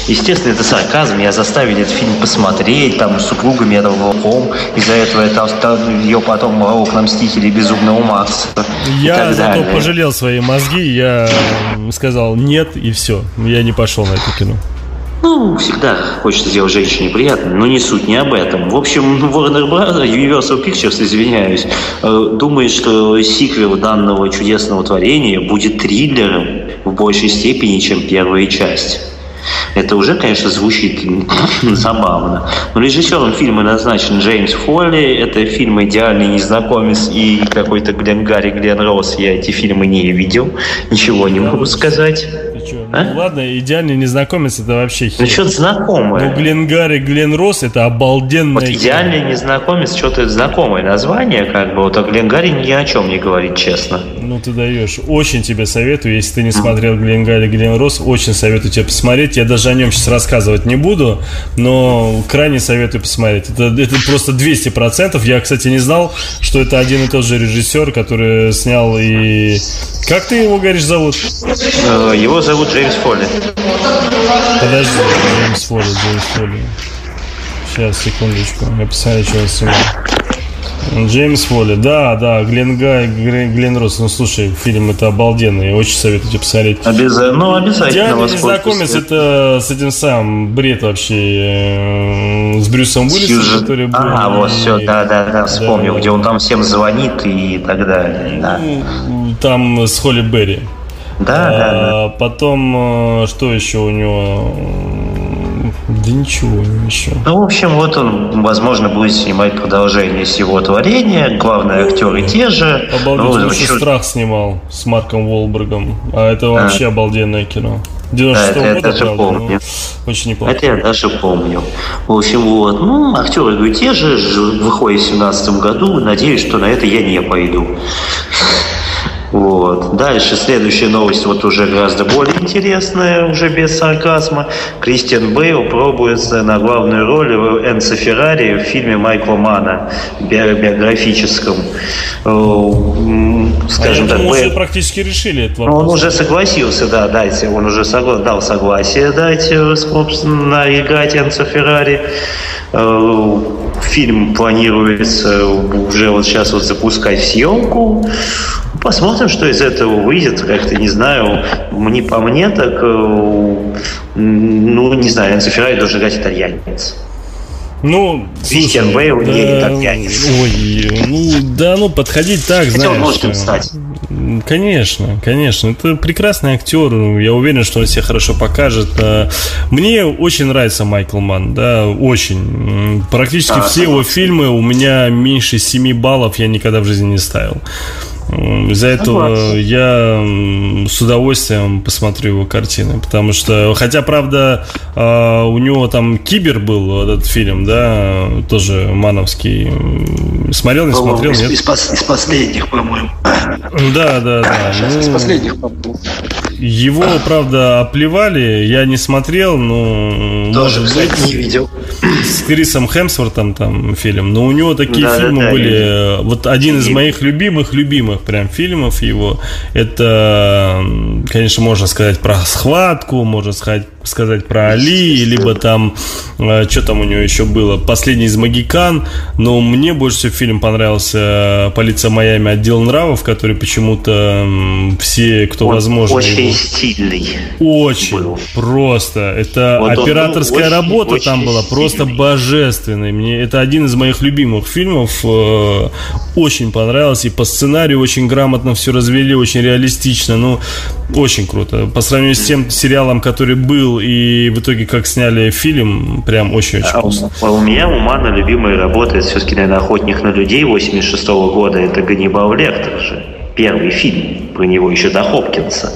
Естественно, это сарказм. Я заставил этот фильм посмотреть, там, с супругами этого волком. Из-за этого это, ее потом волк на Мстители Безумного Макса. Я зато пожалел свои мозги, я сказал нет, и все. Я не пошел на это кино. Ну, всегда хочется сделать женщине приятно, но не суть не об этом. В общем, <laughs> Warner Bros., Universal Pictures, извиняюсь, э, думает, что сиквел данного чудесного творения будет триллером в большей степени, чем первая часть. Это уже, конечно, звучит <laughs> забавно. Но режиссером фильма назначен Джеймс Фолли. Это фильм «Идеальный незнакомец» и какой-то Глен Гарри, Глен Росс. Я эти фильмы не видел. Ничего не могу сказать? А? Ну ладно, идеальный незнакомец это вообще хер. Ну что-то знакомое. Ну Глен Гарри, Глен Росс это обалденное. Вот идеальный незнакомец, что-то знакомое название, как бы. Вот а Глен Гарри ни о чем не говорит, честно. Ну ты даешь. Очень тебе советую, если ты не смотрел Глен Гарри, Глен Росс, очень советую тебе посмотреть. Я даже о нем сейчас рассказывать не буду, но крайне советую посмотреть. Это, это просто 200%. Я, кстати, не знал, что это один и тот же режиссер, который снял и... Как ты его, говоришь, зовут? Э, его зовут Джеймс Фолли. Подожди, Джеймс Фолли, Джеймс Фолли. Сейчас, секундочку. Я что я снимаю. Джеймс Фолли, да, да, Глен Гай, Глен, Росс. Ну, слушай, фильм это обалденный, очень советую тебе посмотреть. Обязательно, ну, обязательно. Идеальный незнакомец, это с этим самым бред вообще, э, с Брюсом Уиллисом, который был. А, вот, все, да, да, да, вспомнил, да. где он там всем звонит и так далее, да. Ну, там с Холли Берри. Да, а, да, Потом, э, что еще у него? Да ничего еще. Ну, в общем, вот он, возможно, будет снимать продолжение всего творения. Главные актеры те же. Обалдеть, ну, еще «Страх» снимал с Марком Волбергом. А это вообще а. обалденное кино. 96 да, это я даже правда, помню. Очень неплохо. Это я даже помню. В общем, вот. Ну, актеры говорю, те же, выходят в 2017 году. Надеюсь, что на это я не пойду. Вот. Дальше следующая новость, вот уже гораздо более интересная, уже без сарказма. Кристиан Бейл пробуется на главную роль в Энцо Феррари в фильме Майкла Мана, биографическом. Скажем а так, Бейл... уже практически решили этот вопрос. Он уже согласился, да, дайте, он уже согла... дал согласие дать, собственно, играть Энцо Феррари. Э, фильм планируется уже вот сейчас вот запускать съемку. Посмотрим, что из этого выйдет. Как-то не знаю. Мне по мне так, э, ну не знаю, Энцо Феррари должен играть итальянец. Ну, Кристиан Бейл да, не итальянец. Ой, ну да, ну подходить так, Хотя знаешь. он может им стать. Конечно, конечно. Это прекрасный актер. Я уверен, что он себя хорошо покажет. Мне очень нравится Майкл Ман, да, очень. Практически а, все его фильмы у меня меньше 7 баллов я никогда в жизни не ставил. Из-за этого я с удовольствием посмотрю его картины, потому что, хотя, правда, а, у него там Кибер был этот фильм, да, тоже мановский. Смотрел, не смотрел, из, нет? Из, из последних, по-моему. Да, да, да. <laughs> Сейчас ну, из последних, по-моему. Его, правда, оплевали, я не смотрел, но... Тоже, может кстати, быть, не видел. С Крисом Хемсвортом там фильм, но у него такие да, фильмы да, да, были... Вот один из моих любимых-любимых прям фильмов его, это, конечно, можно сказать про схватку, можно сказать сказать про Али, либо там, э, что там у него еще было, «Последний из Магикан», но мне больше всего фильм понравился «Полиция Майами. Отдел нравов», который почему-то все, кто он возможно... Очень его... стильный. Очень, был. просто. Это вот операторская очень, работа очень там была просто божественной. Мне это один из моих любимых фильмов. Э, очень понравился. И по сценарию очень грамотно все развели, очень реалистично. Ну, очень круто. По сравнению с тем сериалом, который был и в итоге как сняли фильм, прям очень-очень а вкусно. А у меня у Мана любимая работа, это все-таки, наверное, «Охотник на людей» 86 -го года, это Ганнибал Лектор же. Первый фильм про него еще до Хопкинса.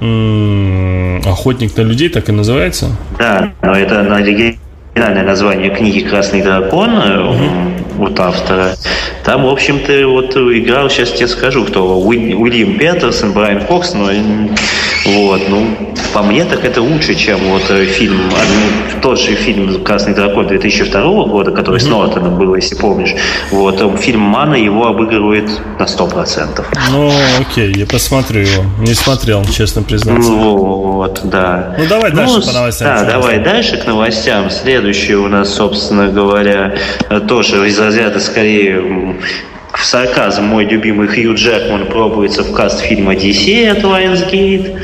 «Охотник на людей» так и называется? Да, но это на оригинальное название книги «Красный дракон» угу. от автора. Там, в общем-то, вот играл, сейчас тебе скажу, кто, Уильям Петерсон, Брайан Фокс, но вот, ну, по мне так это лучше, чем вот э, фильм, ну, тот же фильм «Красный дракон» 2002 года, который mm-hmm. с Нортоном был, если помнишь. Вот, э, фильм «Мана» его обыгрывает на 100%. Ну, окей, я посмотрю его. Не смотрел, честно признаться. Вот, да. Ну, давай ну, дальше по новостям. Да, давай дальше к новостям. Следующее у нас, собственно говоря, тоже из разряда скорее в сарказм мой любимый Хью Джекман пробуется в каст фильма «Одиссея» от Lionsgate.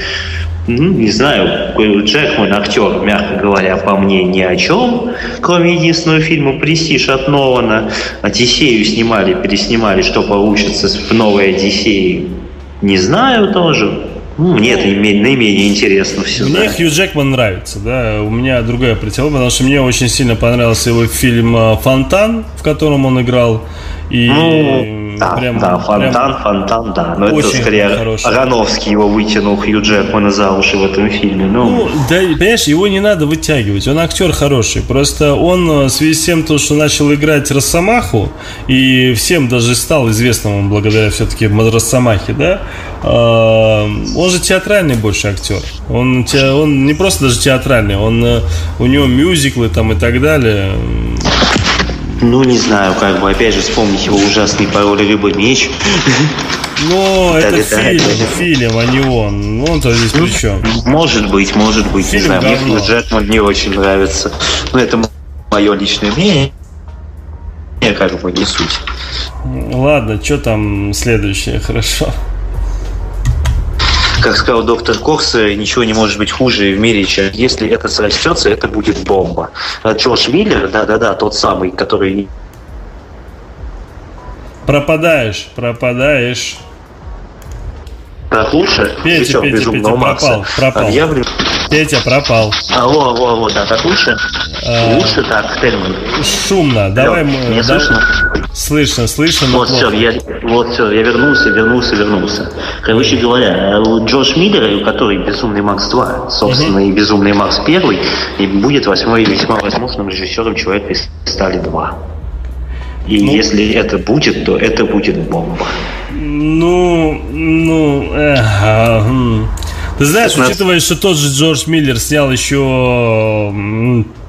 Ну, не знаю, Джекман актер, мягко говоря, по мне ни о чем, кроме единственного фильма «Престиж» от Нолана. «Одиссею» снимали, переснимали, что получится в новой «Одиссее», не знаю тоже. Ну, мне это наименее интересно все. Мне да. Хью Джекман нравится, да. У меня другая противоположность, потому что мне очень сильно понравился его фильм э, «Фонтан», в котором он играл. И ну, да, прям, да, фонтан, прям фонтан, да. Но это скорее хороший. Ароновский его вытянул Хью Джекмана за уши в этом фильме. Ну, ну да, понимаешь, его не надо вытягивать. Он актер хороший. Просто он э, в связи с тем, что начал играть Росомаху, и всем даже стал известным он благодаря все-таки Росомахе, да, э, он же театральный больше актер. Он, он не просто даже театральный, он, э, у него мюзиклы там и так далее. Ну, не знаю, как бы, опять же, вспомнить его ужасный пароль рыба-меч. Ну, это фильм, фильм, а не он. Он-то здесь при чем? Может быть, может быть, не знаю. Мне Джекман не очень нравится. Но это мое личное мнение. Я как бы не суть. Ладно, что там следующее, хорошо как сказал доктор Кокс, ничего не может быть хуже в мире, чем если это срастется, это будет бомба. А Джош Миллер, да-да-да, тот самый, который... Пропадаешь, пропадаешь. Так лучше? Петя, Петя, Петя, пропал, пропал. Объявлю. Петя пропал. Алло, алло, алло, да, так лучше? А, лучше так, Тельман. Шумно, давай мы... Не да... слышно? Слышно, слышно, Вот все, я, вот все, я вернулся, вернулся, вернулся. Короче говоря, у Джош Миллера, который «Безумный Макс 2», собственно, и «Безумный Макс 1», и будет восьмой весьма возможным режиссером «Человека из стали 2». И ну, если это будет, то это будет бомба. Ну, ну, эх. Ты знаешь, 15... учитывая, что тот же Джордж Миллер снял еще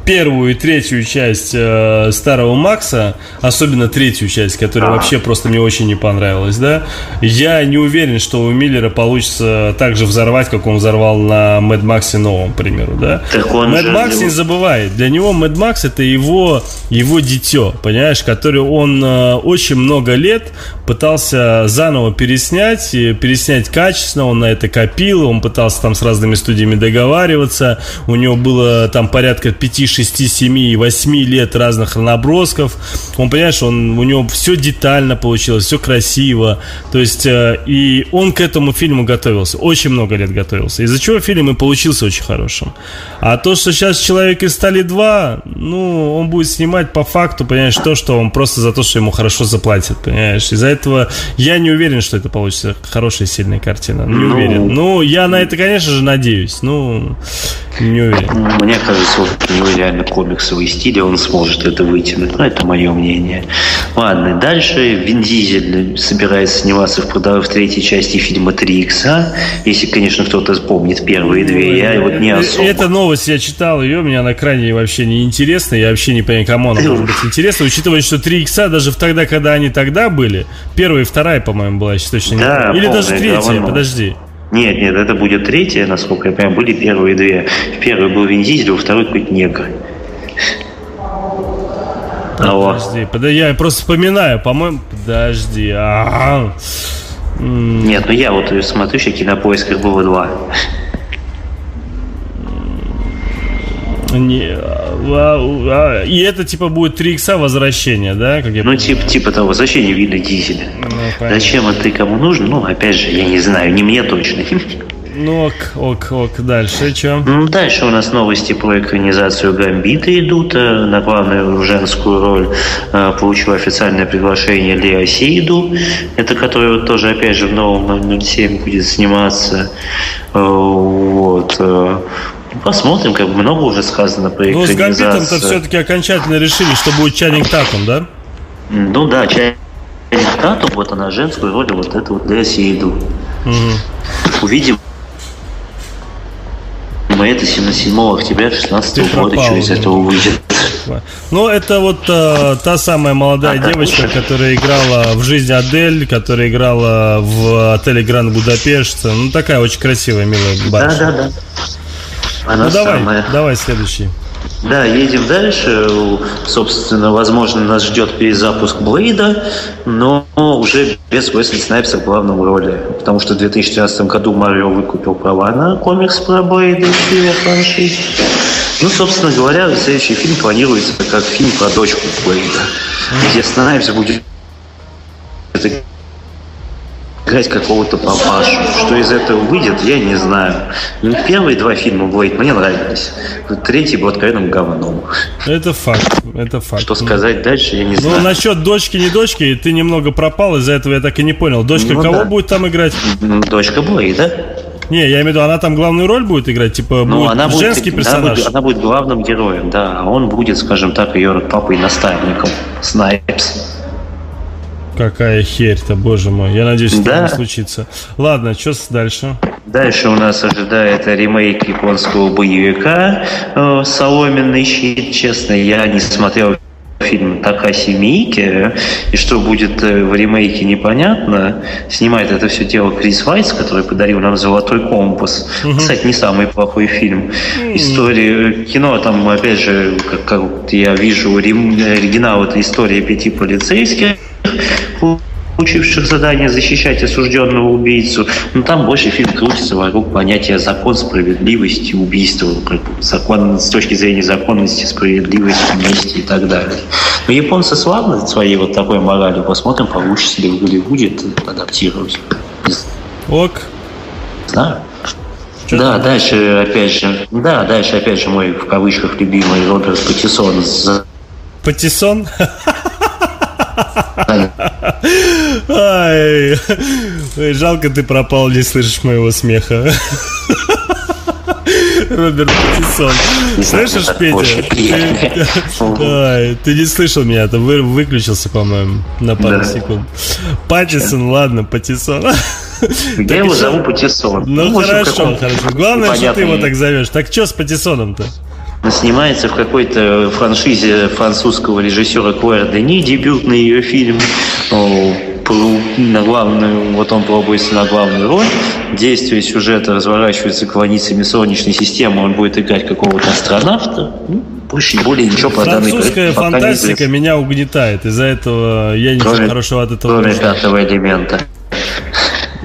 первую и третью часть э, Старого Макса, особенно третью часть, которая вообще просто мне очень не понравилась, да, я не уверен, что у Миллера получится так же взорвать, как он взорвал на Мэд Максе новом, к примеру, да. Мэд Макс не забывает, для него Мэд Макс это его, его дитё, понимаешь, который он э, очень много лет пытался заново переснять, переснять качественно, он на это копил, он пытался там с разными студиями договариваться, у него было там порядка 5 6, 7, 8 лет разных набросков. Он, понимаешь, он, у него все детально получилось, все красиво. То есть, э, и он к этому фильму готовился, очень много лет готовился. Из-за чего фильм и получился очень хорошим. А то, что сейчас «Человек из стали 2», ну, он будет снимать по факту, понимаешь, то, что он просто за то, что ему хорошо заплатят, понимаешь. Из-за этого я не уверен, что это получится хорошая, сильная картина. Не ну... уверен. Ну, я на это, конечно же, надеюсь. Ну, Не уверен. Мне кажется, вот у него реально комиксовый стиль, и он сможет это вытянуть. Ну, это мое мнение. Ладно, дальше Вин Дизель собирается сниматься в, в третьей части фильма «Три икса». Если, конечно, кто-то помнит первые две, я вот не э, особо. Эта новость я читал ее, меня на крайне вообще не интересно. Я вообще не понимаю, кому она может быть интересна, учитывая, что «Три икса» даже тогда, когда они тогда были, первая и вторая, по-моему, была, если точно не да, Или даже третья, говно. подожди. Нет, нет, это будет третья, насколько я понимаю, были первые две. В первой был Вин Дизель, во второй какой-то негр. Подожди, подожди, я просто вспоминаю, по-моему, подожди. А-а-а. Нет, ну я вот смотрю, еще кинопоисках было два. Не, а, а, и это типа будет 3 икса возвращения, да? Как я ну, типа, типа того, возвращение вида дизеля. Ну, Зачем это кому нужно? Ну, опять же, я не знаю, не мне точно. Ну ок, ок, ок. Дальше что? Ну, дальше у нас новости про экранизацию Гамбита идут. Э, на главную женскую роль э, получил официальное приглашение Лео Сейду. Это который вот тоже, опять же, в новом 07 будет сниматься. Э, вот. Посмотрим, как много уже сказано про Ну, с Гамбитом-то все-таки окончательно решили, что будет Чанинг Татум, да? Ну да, Чанинг Татум, вот она женскую роль, вот это вот Лео Сейду. Угу. Увидим мы это 7 октября 2016 года, что из этого выйдет. Ну, это вот э, та самая молодая а, девочка, так, которая играла в жизни Адель, которая играла в отеле Гранд Будапешт. Ну, такая очень красивая, милая барышня. Да, да, да. Она ну, давай, самая. давай следующий. Да, едем дальше. Собственно, возможно, нас ждет перезапуск Блейда, но уже без Уэсли Снайпса в главном роли. Потому что в 2013 году Марио выкупил права на комикс про Блейда и франшиз. Ну, собственно говоря, следующий фильм планируется как фильм про дочку Блейда, где Снайпс будет играть какого-то папашу. Что из этого выйдет, я не знаю. Ну, первые два фильма Блейд мне нравились. Третий был откровенным говном. Это факт, это факт. Что сказать дальше, я не ну, знаю. Ну, насчет дочки, не дочки, ты немного пропал, из-за этого я так и не понял. Дочка ну, кого да. будет там играть? Дочка Блейда. Не, я имею в виду, она там главную роль будет играть, типа ну, будет она женский будет, персонаж. Она будет, она будет главным героем, да, а он будет, скажем так, ее папой наставником. Снайпс. Какая херь-то, боже мой. Я надеюсь, это да. не случится. Ладно, что дальше? Дальше у нас ожидает ремейк японского боевика э, «Соломенный щит». Честно, я не смотрел фильм Такаси Миики, и что будет э, в ремейке непонятно. Снимает это все дело Крис Вайс, который подарил нам «Золотой компас». Угу. Кстати, не самый плохой фильм. История, э, кино там, опять же, как, как я вижу, оригинал – это история пяти полицейских, получивших задание защищать осужденного убийцу. Но там больше фильм крутится вокруг понятия закон, справедливости, убийства, закон с точки зрения законности, справедливости, мести и так далее. Но японцы славны своей вот такой моралью. Посмотрим, получится ли в Голливуде это адаптировать. Ок. Знаю. Что да, там? дальше опять же, да, дальше опять же мой в кавычках любимый Роберт Паттисон. Паттисон? Ай, жалко ты пропал, не слышишь моего смеха. Роберт Паттисон. Слышишь, Петя? Ты, Ай, ты не слышал меня, ты вы, выключился, по-моему, на пару да. секунд. Паттисон, ладно, Паттисон. Я его зову Паттисон. Ну, ну хорошо, хорошо. Главное, что ты его так зовешь. Так что с Паттисоном-то? снимается в какой-то франшизе французского режиссера Клэр Дени, дебютный ее фильм. На главную, вот он пробуется на главную роль. Действие сюжета разворачивается границами Солнечной системы. Он будет играть какого-то астронавта. Ну, больше более ничего по данной Французская фантастика меня угнетает. Из-за этого я ничего кроме, хорошего от этого кроме пятого элемента.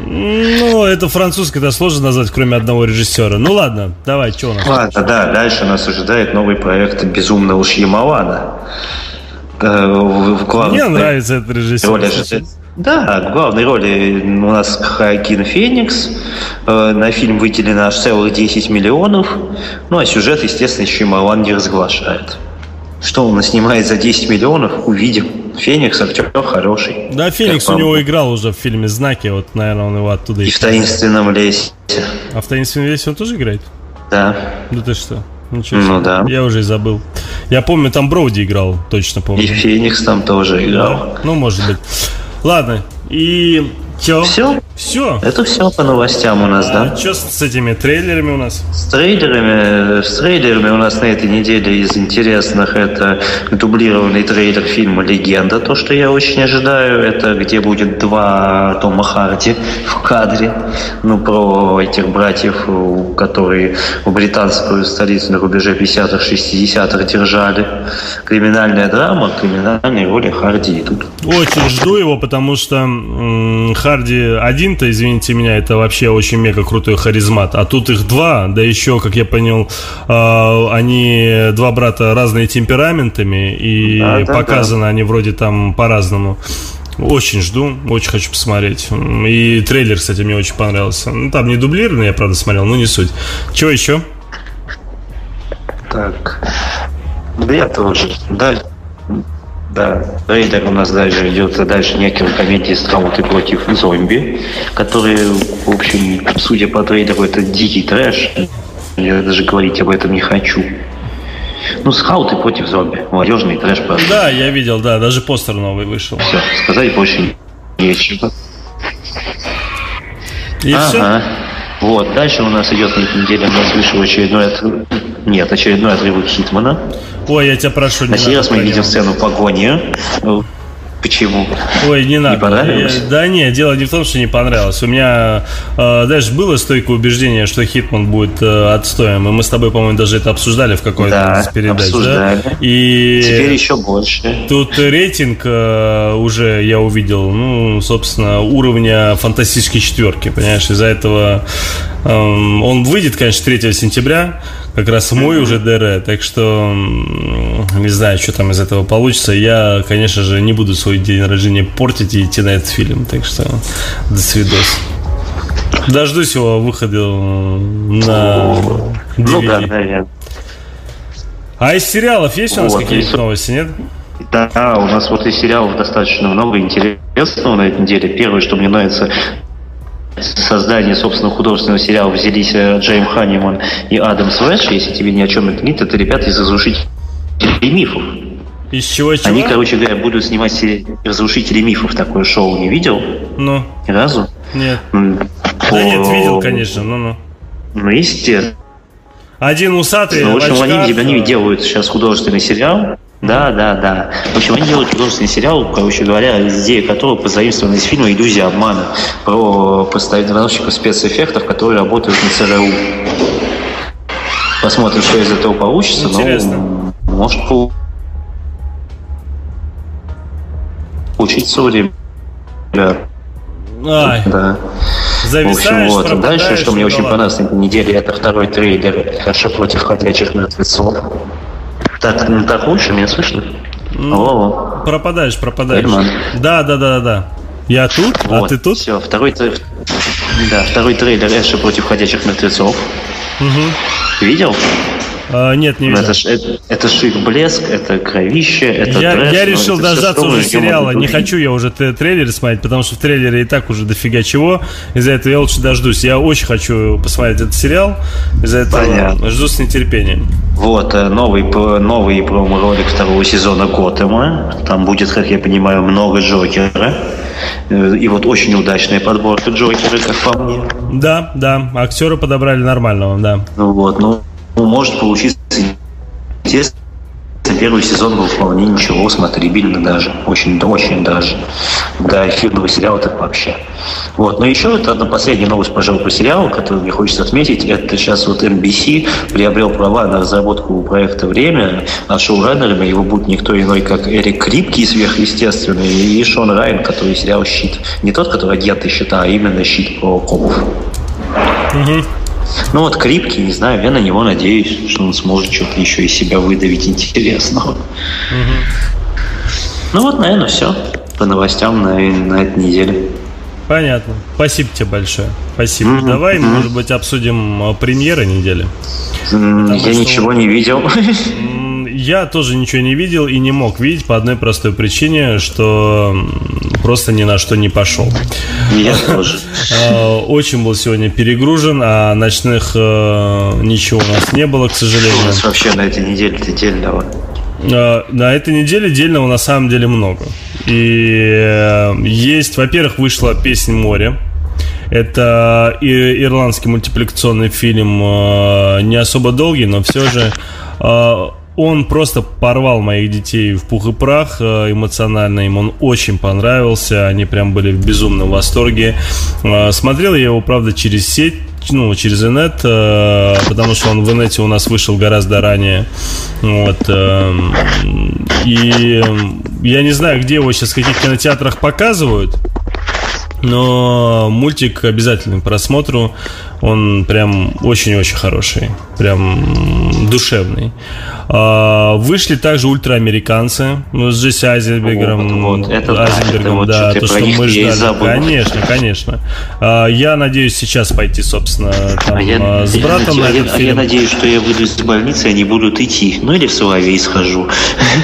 Ну, это французское, это сложно назвать, кроме одного режиссера. Ну ладно, давай, что у нас? Ладно, да, дальше нас ожидает новый проект «Безумного Шьямалана». Э, главной... Мне нравится этот режиссер. Роли да, в главной роли у нас Хакин Феникс. Э, на фильм выделено аж целых 10 миллионов. Ну, а сюжет, естественно, Шьямалан не разглашает. Что он снимает за 10 миллионов, увидим. Феникс актер хороший. Да, Феникс у него играл уже в фильме «Знаки», вот, наверное, он его оттуда и в «Таинственном лесе». А в «Таинственном лесе» он тоже играет? Да. Да ты что? Ничего себе. Ну да. Я уже и забыл. Я помню, там Броуди играл, точно помню. И Феникс там тоже играл. Да? Ну, может быть. Ладно, и все? Все? Все. Это все по новостям у нас, а да? Что с, этими трейлерами у нас? С трейлерами, с трейлерами у нас на этой неделе из интересных это дублированный трейлер фильма «Легенда», то, что я очень ожидаю. Это где будет два Тома Харди в кадре. Ну, про этих братьев, которые в британскую столицу на рубеже 50-х, 60-х держали. Криминальная драма, криминальные роли Харди идут. Очень жду его, потому что Харди один-то, извините меня, это вообще очень мега крутой харизмат. А тут их два, да еще, как я понял, э, они два брата разные темпераментами, и да, да, показаны да. они вроде там по-разному. Очень жду, очень хочу посмотреть. И трейлер, кстати, мне очень понравился. Ну, там не дублированный, я правда смотрел, но не суть. Чего еще? Так. Да я тоже. Да, да, трейлер у нас даже идет дальше некой комедии «Скауты против зомби», которые, в общем, судя по трейлеру, это дикий трэш. Я даже говорить об этом не хочу. Ну, скауты против зомби. Молодежный трэш. Правда. Да, я видел, да, даже постер новый вышел. Все, сказать больше нечего. И ага. все? Вот, дальше у нас идет на этой неделе, у нас вышел очередной отрыв... Нет, очередной отрывок Хитмана. Ой, я тебя прошу, не На сей раз мы видим сцену погони. Почему? Ой, не надо. Не понравилось? Я, да нет, дело не в том, что не понравилось. У меня э, даже было стойкое убеждение, что Хитман будет э, отстоем. И мы с тобой, по-моему, даже это обсуждали в какой-то да, из передач. Обсуждали. Да? И Теперь еще больше. Тут рейтинг э, уже я увидел, ну, собственно, уровня фантастической четверки. Понимаешь, из-за этого э, он выйдет, конечно, 3 сентября как раз мой уже ДР, так что не знаю, что там из этого получится. Я, конечно же, не буду свой день рождения портить и идти на этот фильм, так что до свидос. Дождусь его выхода на DVD. Ну да, наверное. А из сериалов есть у нас вот, какие-нибудь новости, нет? Да, у нас вот из сериалов достаточно много интересного на этой неделе. Первое, что мне нравится, создание собственного художественного сериала взялись э, Джейм Ханиман и Адам Свэдж, если тебе ни о чем это нет, это ребята из «Разрушителей мифов». Из чего, чего? Они, короче говоря, будут снимать сери... «Разрушители мифов». Такое шоу не видел? Ну? Ни разу? Нет. По... Да нет, видел, конечно, ну-ну. Ну, естественно. Один усатый, ну, В общем, они, они делают сейчас художественный сериал, да, да, да. В общем, они делают художественный сериал, короче говоря, идея которого позаимствована из фильма «Иллюзия обмана» про постановщиков спецэффектов, которые работают на ЦРУ. Посмотрим, что из этого получится. Интересно. Но, может, получится у ребят. Ай. Да. Зависаешь, в общем, вот. Дальше, что мне очень понравилось на этой неделе, это второй трейлер «Хорошо против ходячих мертвецов». Так, ну так лучше, меня слышно? О, пропадаешь, пропадаешь. Эльман. Да, да, да, да, да. Я тут, а вот, а ты тут? Все, второй, да, второй трейлер Эша против ходячих мертвецов. Угу. Видел? А, нет, не видел. Это, это, это шик блеск, это кровище, это Я, трэш, я решил дождаться уже сериала. Не хочу я уже трейлер смотреть, потому что в трейлере и так уже дофига чего. Из-за этого я лучше дождусь. Я очень хочу посмотреть этот сериал. Из-за этого Понятно. жду с нетерпением. Вот, э, новый, новый промо-ролик второго сезона Готэма. Там будет, как я понимаю, много Джокера. Э, и вот очень удачная подборка Джокера, как по мне. Да, да, актеры подобрали нормального, да. Ну вот, ну может получиться. Первый сезон был вполне ничего, смотрибельно даже, очень, очень даже. Да, эфирного сериала так вообще. Вот. Но еще это одна последняя новость, пожалуй, по сериалу, которую мне хочется отметить. Это сейчас вот NBC приобрел права на разработку проекта «Время», а шоураннерами его будет никто иной, как Эрик Крипкий, сверхъестественный, и Шон Райан, который сериал «Щит». Не тот, который агенты щита, а именно «Щит» про копов. Угу. Ну вот Крипки, не знаю, я на него надеюсь, что он сможет что-то еще из себя выдавить интересного. Угу. Ну вот, наверное, все по новостям на, на этой неделе. Понятно. Спасибо тебе большое. Спасибо. Mm-hmm. Давай, mm-hmm. может быть, обсудим а, премьеры недели. Mm, я что... ничего не видел. Я тоже ничего не видел и не мог видеть по одной простой причине, что просто ни на что не пошел. Я <laughs> тоже. А, очень был сегодня перегружен, а ночных э, ничего у нас не было, к сожалению. У нас вообще на этой неделе дельного? На этой неделе дельного на самом деле много. И э, есть, во-первых, вышла песня «Море». Это ирландский мультипликационный фильм, э, не особо долгий, но все же он просто порвал моих детей в пух и прах э, эмоционально. Им он очень понравился. Они прям были в безумном восторге. Э, смотрел я его, правда, через сеть ну, через инет, э, потому что он в инете у нас вышел гораздо ранее. Вот. И я не знаю, где его сейчас в каких кинотеатрах показывают. Но мультик обязательно к просмотру. Он прям очень-очень хороший. Прям душевный. А, вышли также ультраамериканцы ну, с Джесси Айзенбергом. Вот, вот, это, Айзенбергом, это да, вот, то, что мы ждали. Конечно, конечно. А, я надеюсь сейчас пойти, собственно, там, а я, а, с братом я, на этот я, фильм. Я надеюсь, что я выйду из больницы, они будут идти. Ну или в Соловей схожу.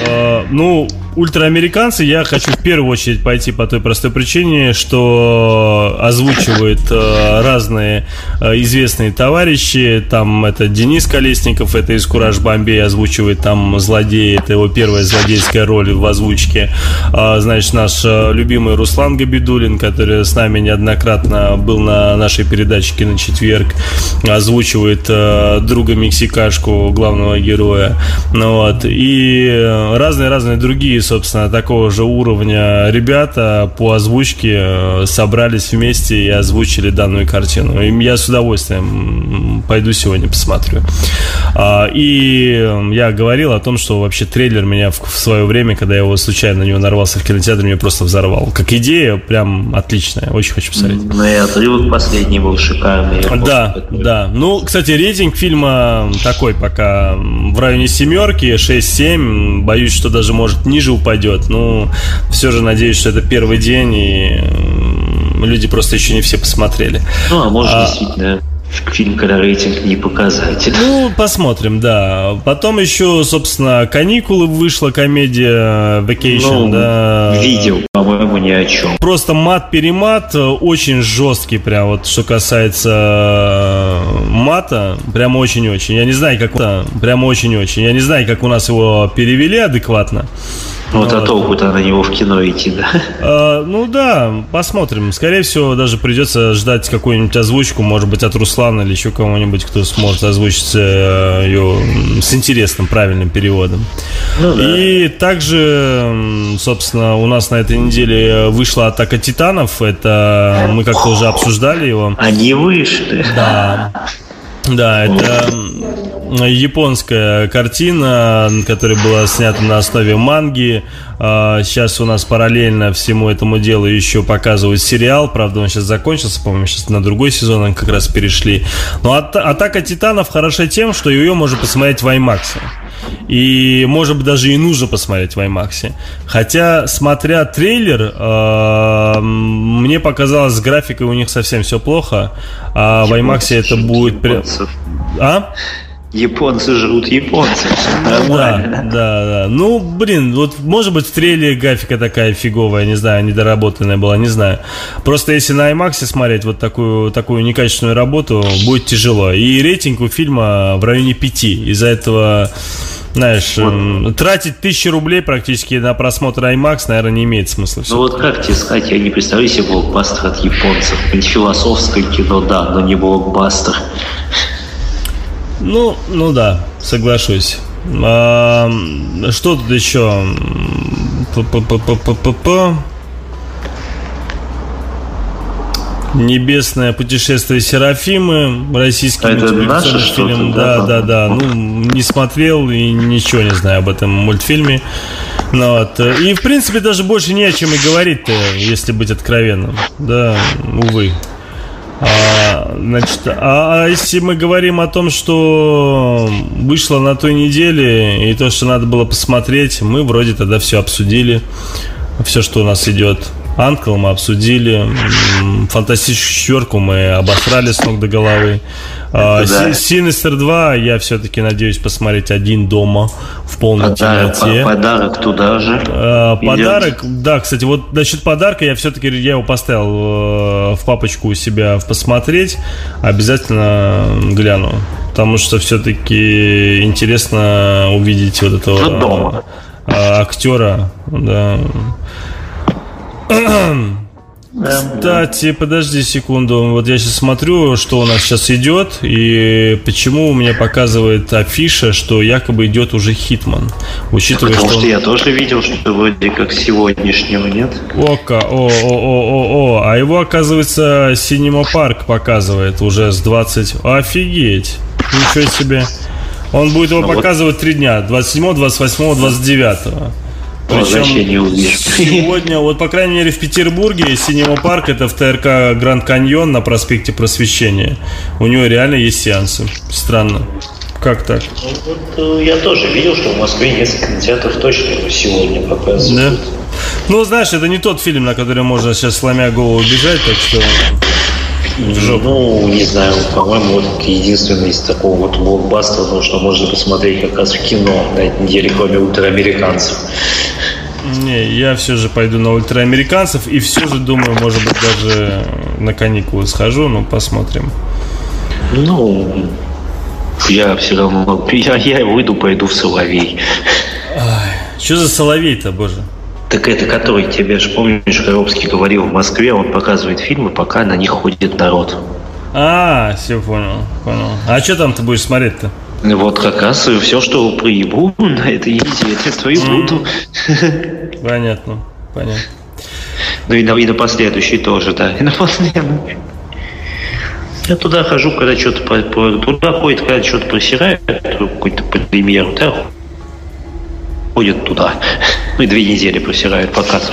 А, ну, ультраамериканцы я хочу в первую очередь пойти по той простой причине, что озвучивают э, разные э, известные товарищи. Там это Денис Колесников, это из Кураж Бомбей озвучивает там злодей, это его первая злодейская роль в озвучке. А, значит, наш э, любимый Руслан Габидулин, который с нами неоднократно был на нашей передаче «Кино четверг», озвучивает друга Мексикашку, главного героя. Ну, вот. И разные-разные другие собственно, такого же уровня ребята по озвучке э, собрались вместе и озвучили данную картину. И я с удовольствием пойду сегодня посмотрю. А, и я говорил о том, что вообще трейлер меня в свое время, когда я его случайно на него нарвался в кинотеатре, меня просто взорвал. Как идея, прям отличная. Очень хочу посмотреть. Ну и отрывок последний был шикарный. Да, да. Ну, кстати, рейтинг фильма такой пока в районе семерки, 6-7. Боюсь, что даже может ниже упадет. Ну, все же надеюсь, что это первый день, и люди просто еще не все посмотрели. Ну, а может, а, действительно фильм, когда рейтинг не показатель. Ну, посмотрим, да. Потом еще, собственно, «Каникулы» вышла комедия Vacation, ну, да. Видел, по-моему, ни о чем. Просто мат-перемат очень жесткий, прям вот, что касается мата, прям очень-очень. Я не знаю, как... Прям очень-очень. Я не знаю, как у нас его перевели адекватно. Вот, вот. а толку-то на него в кино идти, да? А, ну да, посмотрим. Скорее всего, даже придется ждать какую-нибудь озвучку, может быть, от Руслана или еще кого-нибудь, кто сможет озвучить э, ее с интересным, правильным переводом. Ну, да. И также, собственно, у нас на этой неделе вышла «Атака титанов». Это мы как-то уже обсуждали его. Они вышли. Да. Да, это японская картина, которая была снята на основе манги. А, сейчас у нас параллельно всему этому делу еще показывают сериал. Правда, он сейчас закончился, по-моему, сейчас на другой сезон они как раз перешли. Но «Атака титанов» хороша тем, что ее можно посмотреть в IMAX. И, может быть, даже и нужно посмотреть в IMAX. Хотя, смотря трейлер, э, мне показалось, с графикой у них совсем все плохо. А в IMAX это будет... А? Японцы жрут японцев. Нормально. Да, да, да. Ну, блин, вот может быть в трейлере графика такая фиговая, не знаю, недоработанная была, не знаю. Просто если на IMAX смотреть вот такую, такую некачественную работу, будет тяжело. И рейтинг у фильма в районе 5. Из-за этого знаешь, вот. тратить тысячи рублей практически на просмотр IMAX, наверное, не имеет смысла. Ну вот как тебе сказать, я не представляю себе блокбастер от японцев. Философское кино, да, но не блокбастер. Ну, ну да, соглашусь. А, что тут еще? П-п-п-п-п-п. Небесное путешествие Серафимы, российский а мультипликационный фильм. Да, да, да, да. Ну, не смотрел и ничего не знаю об этом мультфильме. Ну, вот. И, в принципе, даже больше не о чем и говорить-то, если быть откровенным. Да, увы. А, значит, а, а если мы говорим о том, что вышло на той неделе и то, что надо было посмотреть, мы вроде тогда все обсудили, все, что у нас идет. Анкл мы обсудили. Фантастическую четверку мы обосрали с ног до головы. А. Синистер 2 я все-таки надеюсь посмотреть один дома в полной подарок, темноте. Подарок туда же. А, подарок, да, кстати, вот насчет подарка я все-таки я его поставил э, в папочку у себя в посмотреть. Обязательно гляну. Потому что все-таки интересно увидеть вот этого дома. А, актера, да. Кстати, подожди секунду. Вот я сейчас смотрю, что у нас сейчас идет, и почему у меня показывает афиша, что якобы идет уже Хитман. Учитывая, Потому что, что он... я тоже видел, что вроде как сегодняшнего, нет? Ока, о, о, о, о, о. А его, оказывается, Cinema Парк показывает уже с 20. Офигеть! Ничего себе. Он будет его ну, показывать три дня. 27, 28, 29. Причем увижу. сегодня, вот по крайней мере в Петербурге, Синема парк это в ТРК Гранд Каньон на проспекте Просвещения. У него реально есть сеансы. Странно. Как так? Ну, вот, э, я тоже видел, что в Москве несколько кинотеатров точно сегодня показывают. Да? Ну, знаешь, это не тот фильм, на который можно сейчас сломя голову бежать, так что ну, не знаю, по-моему, вот единственный из такого вот блокбастера, ну, что можно посмотреть как раз в кино на этой неделе, кроме ультраамериканцев. Не, я все же пойду на ультраамериканцев и все же думаю, может быть, даже на каникулы схожу, но посмотрим. Ну, я все равно, я, я выйду, пойду в Соловей. Ай, что за Соловей-то, боже? Так это который тебе же помнишь, Коробский говорил в Москве, он показывает фильмы, пока на них ходит народ. А, все понял, понял. А что там ты будешь смотреть-то? Вот как раз все, что проебу <laughs> на этой неделе, <laughs> то и буду. Понятно, понятно. Ну и на, и на последующий тоже, да. И на последующий. Я туда хожу, когда что-то туда ходит, когда что-то просирают, какой-то премьеру, да, ходит туда. <laughs> Ну и две недели просирают показ.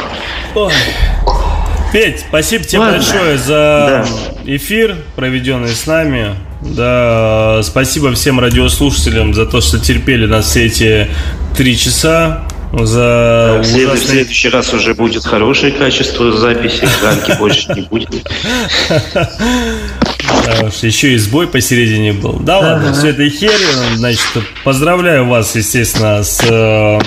Петь, спасибо тебе Ладно. большое за да. эфир, проведенный с нами. Да, спасибо всем радиослушателям за то, что терпели нас все эти три часа. За да, в, ужасный... в следующий раз уже будет хорошее качество записи, ранки больше не будет. <laughs> Еще и сбой посередине был. Да ладно, все это херь. Значит, поздравляю вас, естественно, с... Э,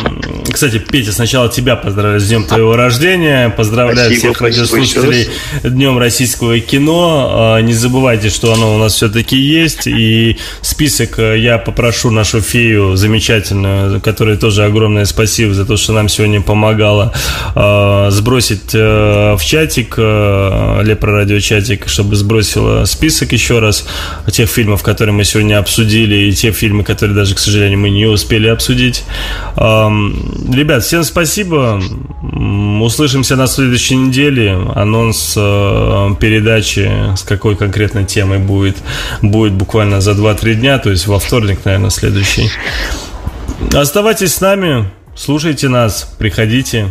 кстати, Петя, сначала тебя поздравляю с днем твоего рождения. Поздравляю спасибо, всех радиослушателей Днем российского кино. А, не забывайте, что оно у нас все-таки есть. И список э, я попрошу нашу фею замечательную, которой тоже огромное спасибо за то, что нам сегодня помогала, а, сбросить э, в чатик, Лепро радиочатик, чтобы сбросила список еще раз тех фильмов, которые мы сегодня обсудили, и те фильмы, которые даже, к сожалению, мы не успели обсудить. Ребят, всем спасибо. Услышимся на следующей неделе. Анонс э, передачи с какой конкретной темой будет, будет буквально за 2-3 дня, то есть во вторник, наверное, следующий. Оставайтесь с нами, слушайте нас, приходите.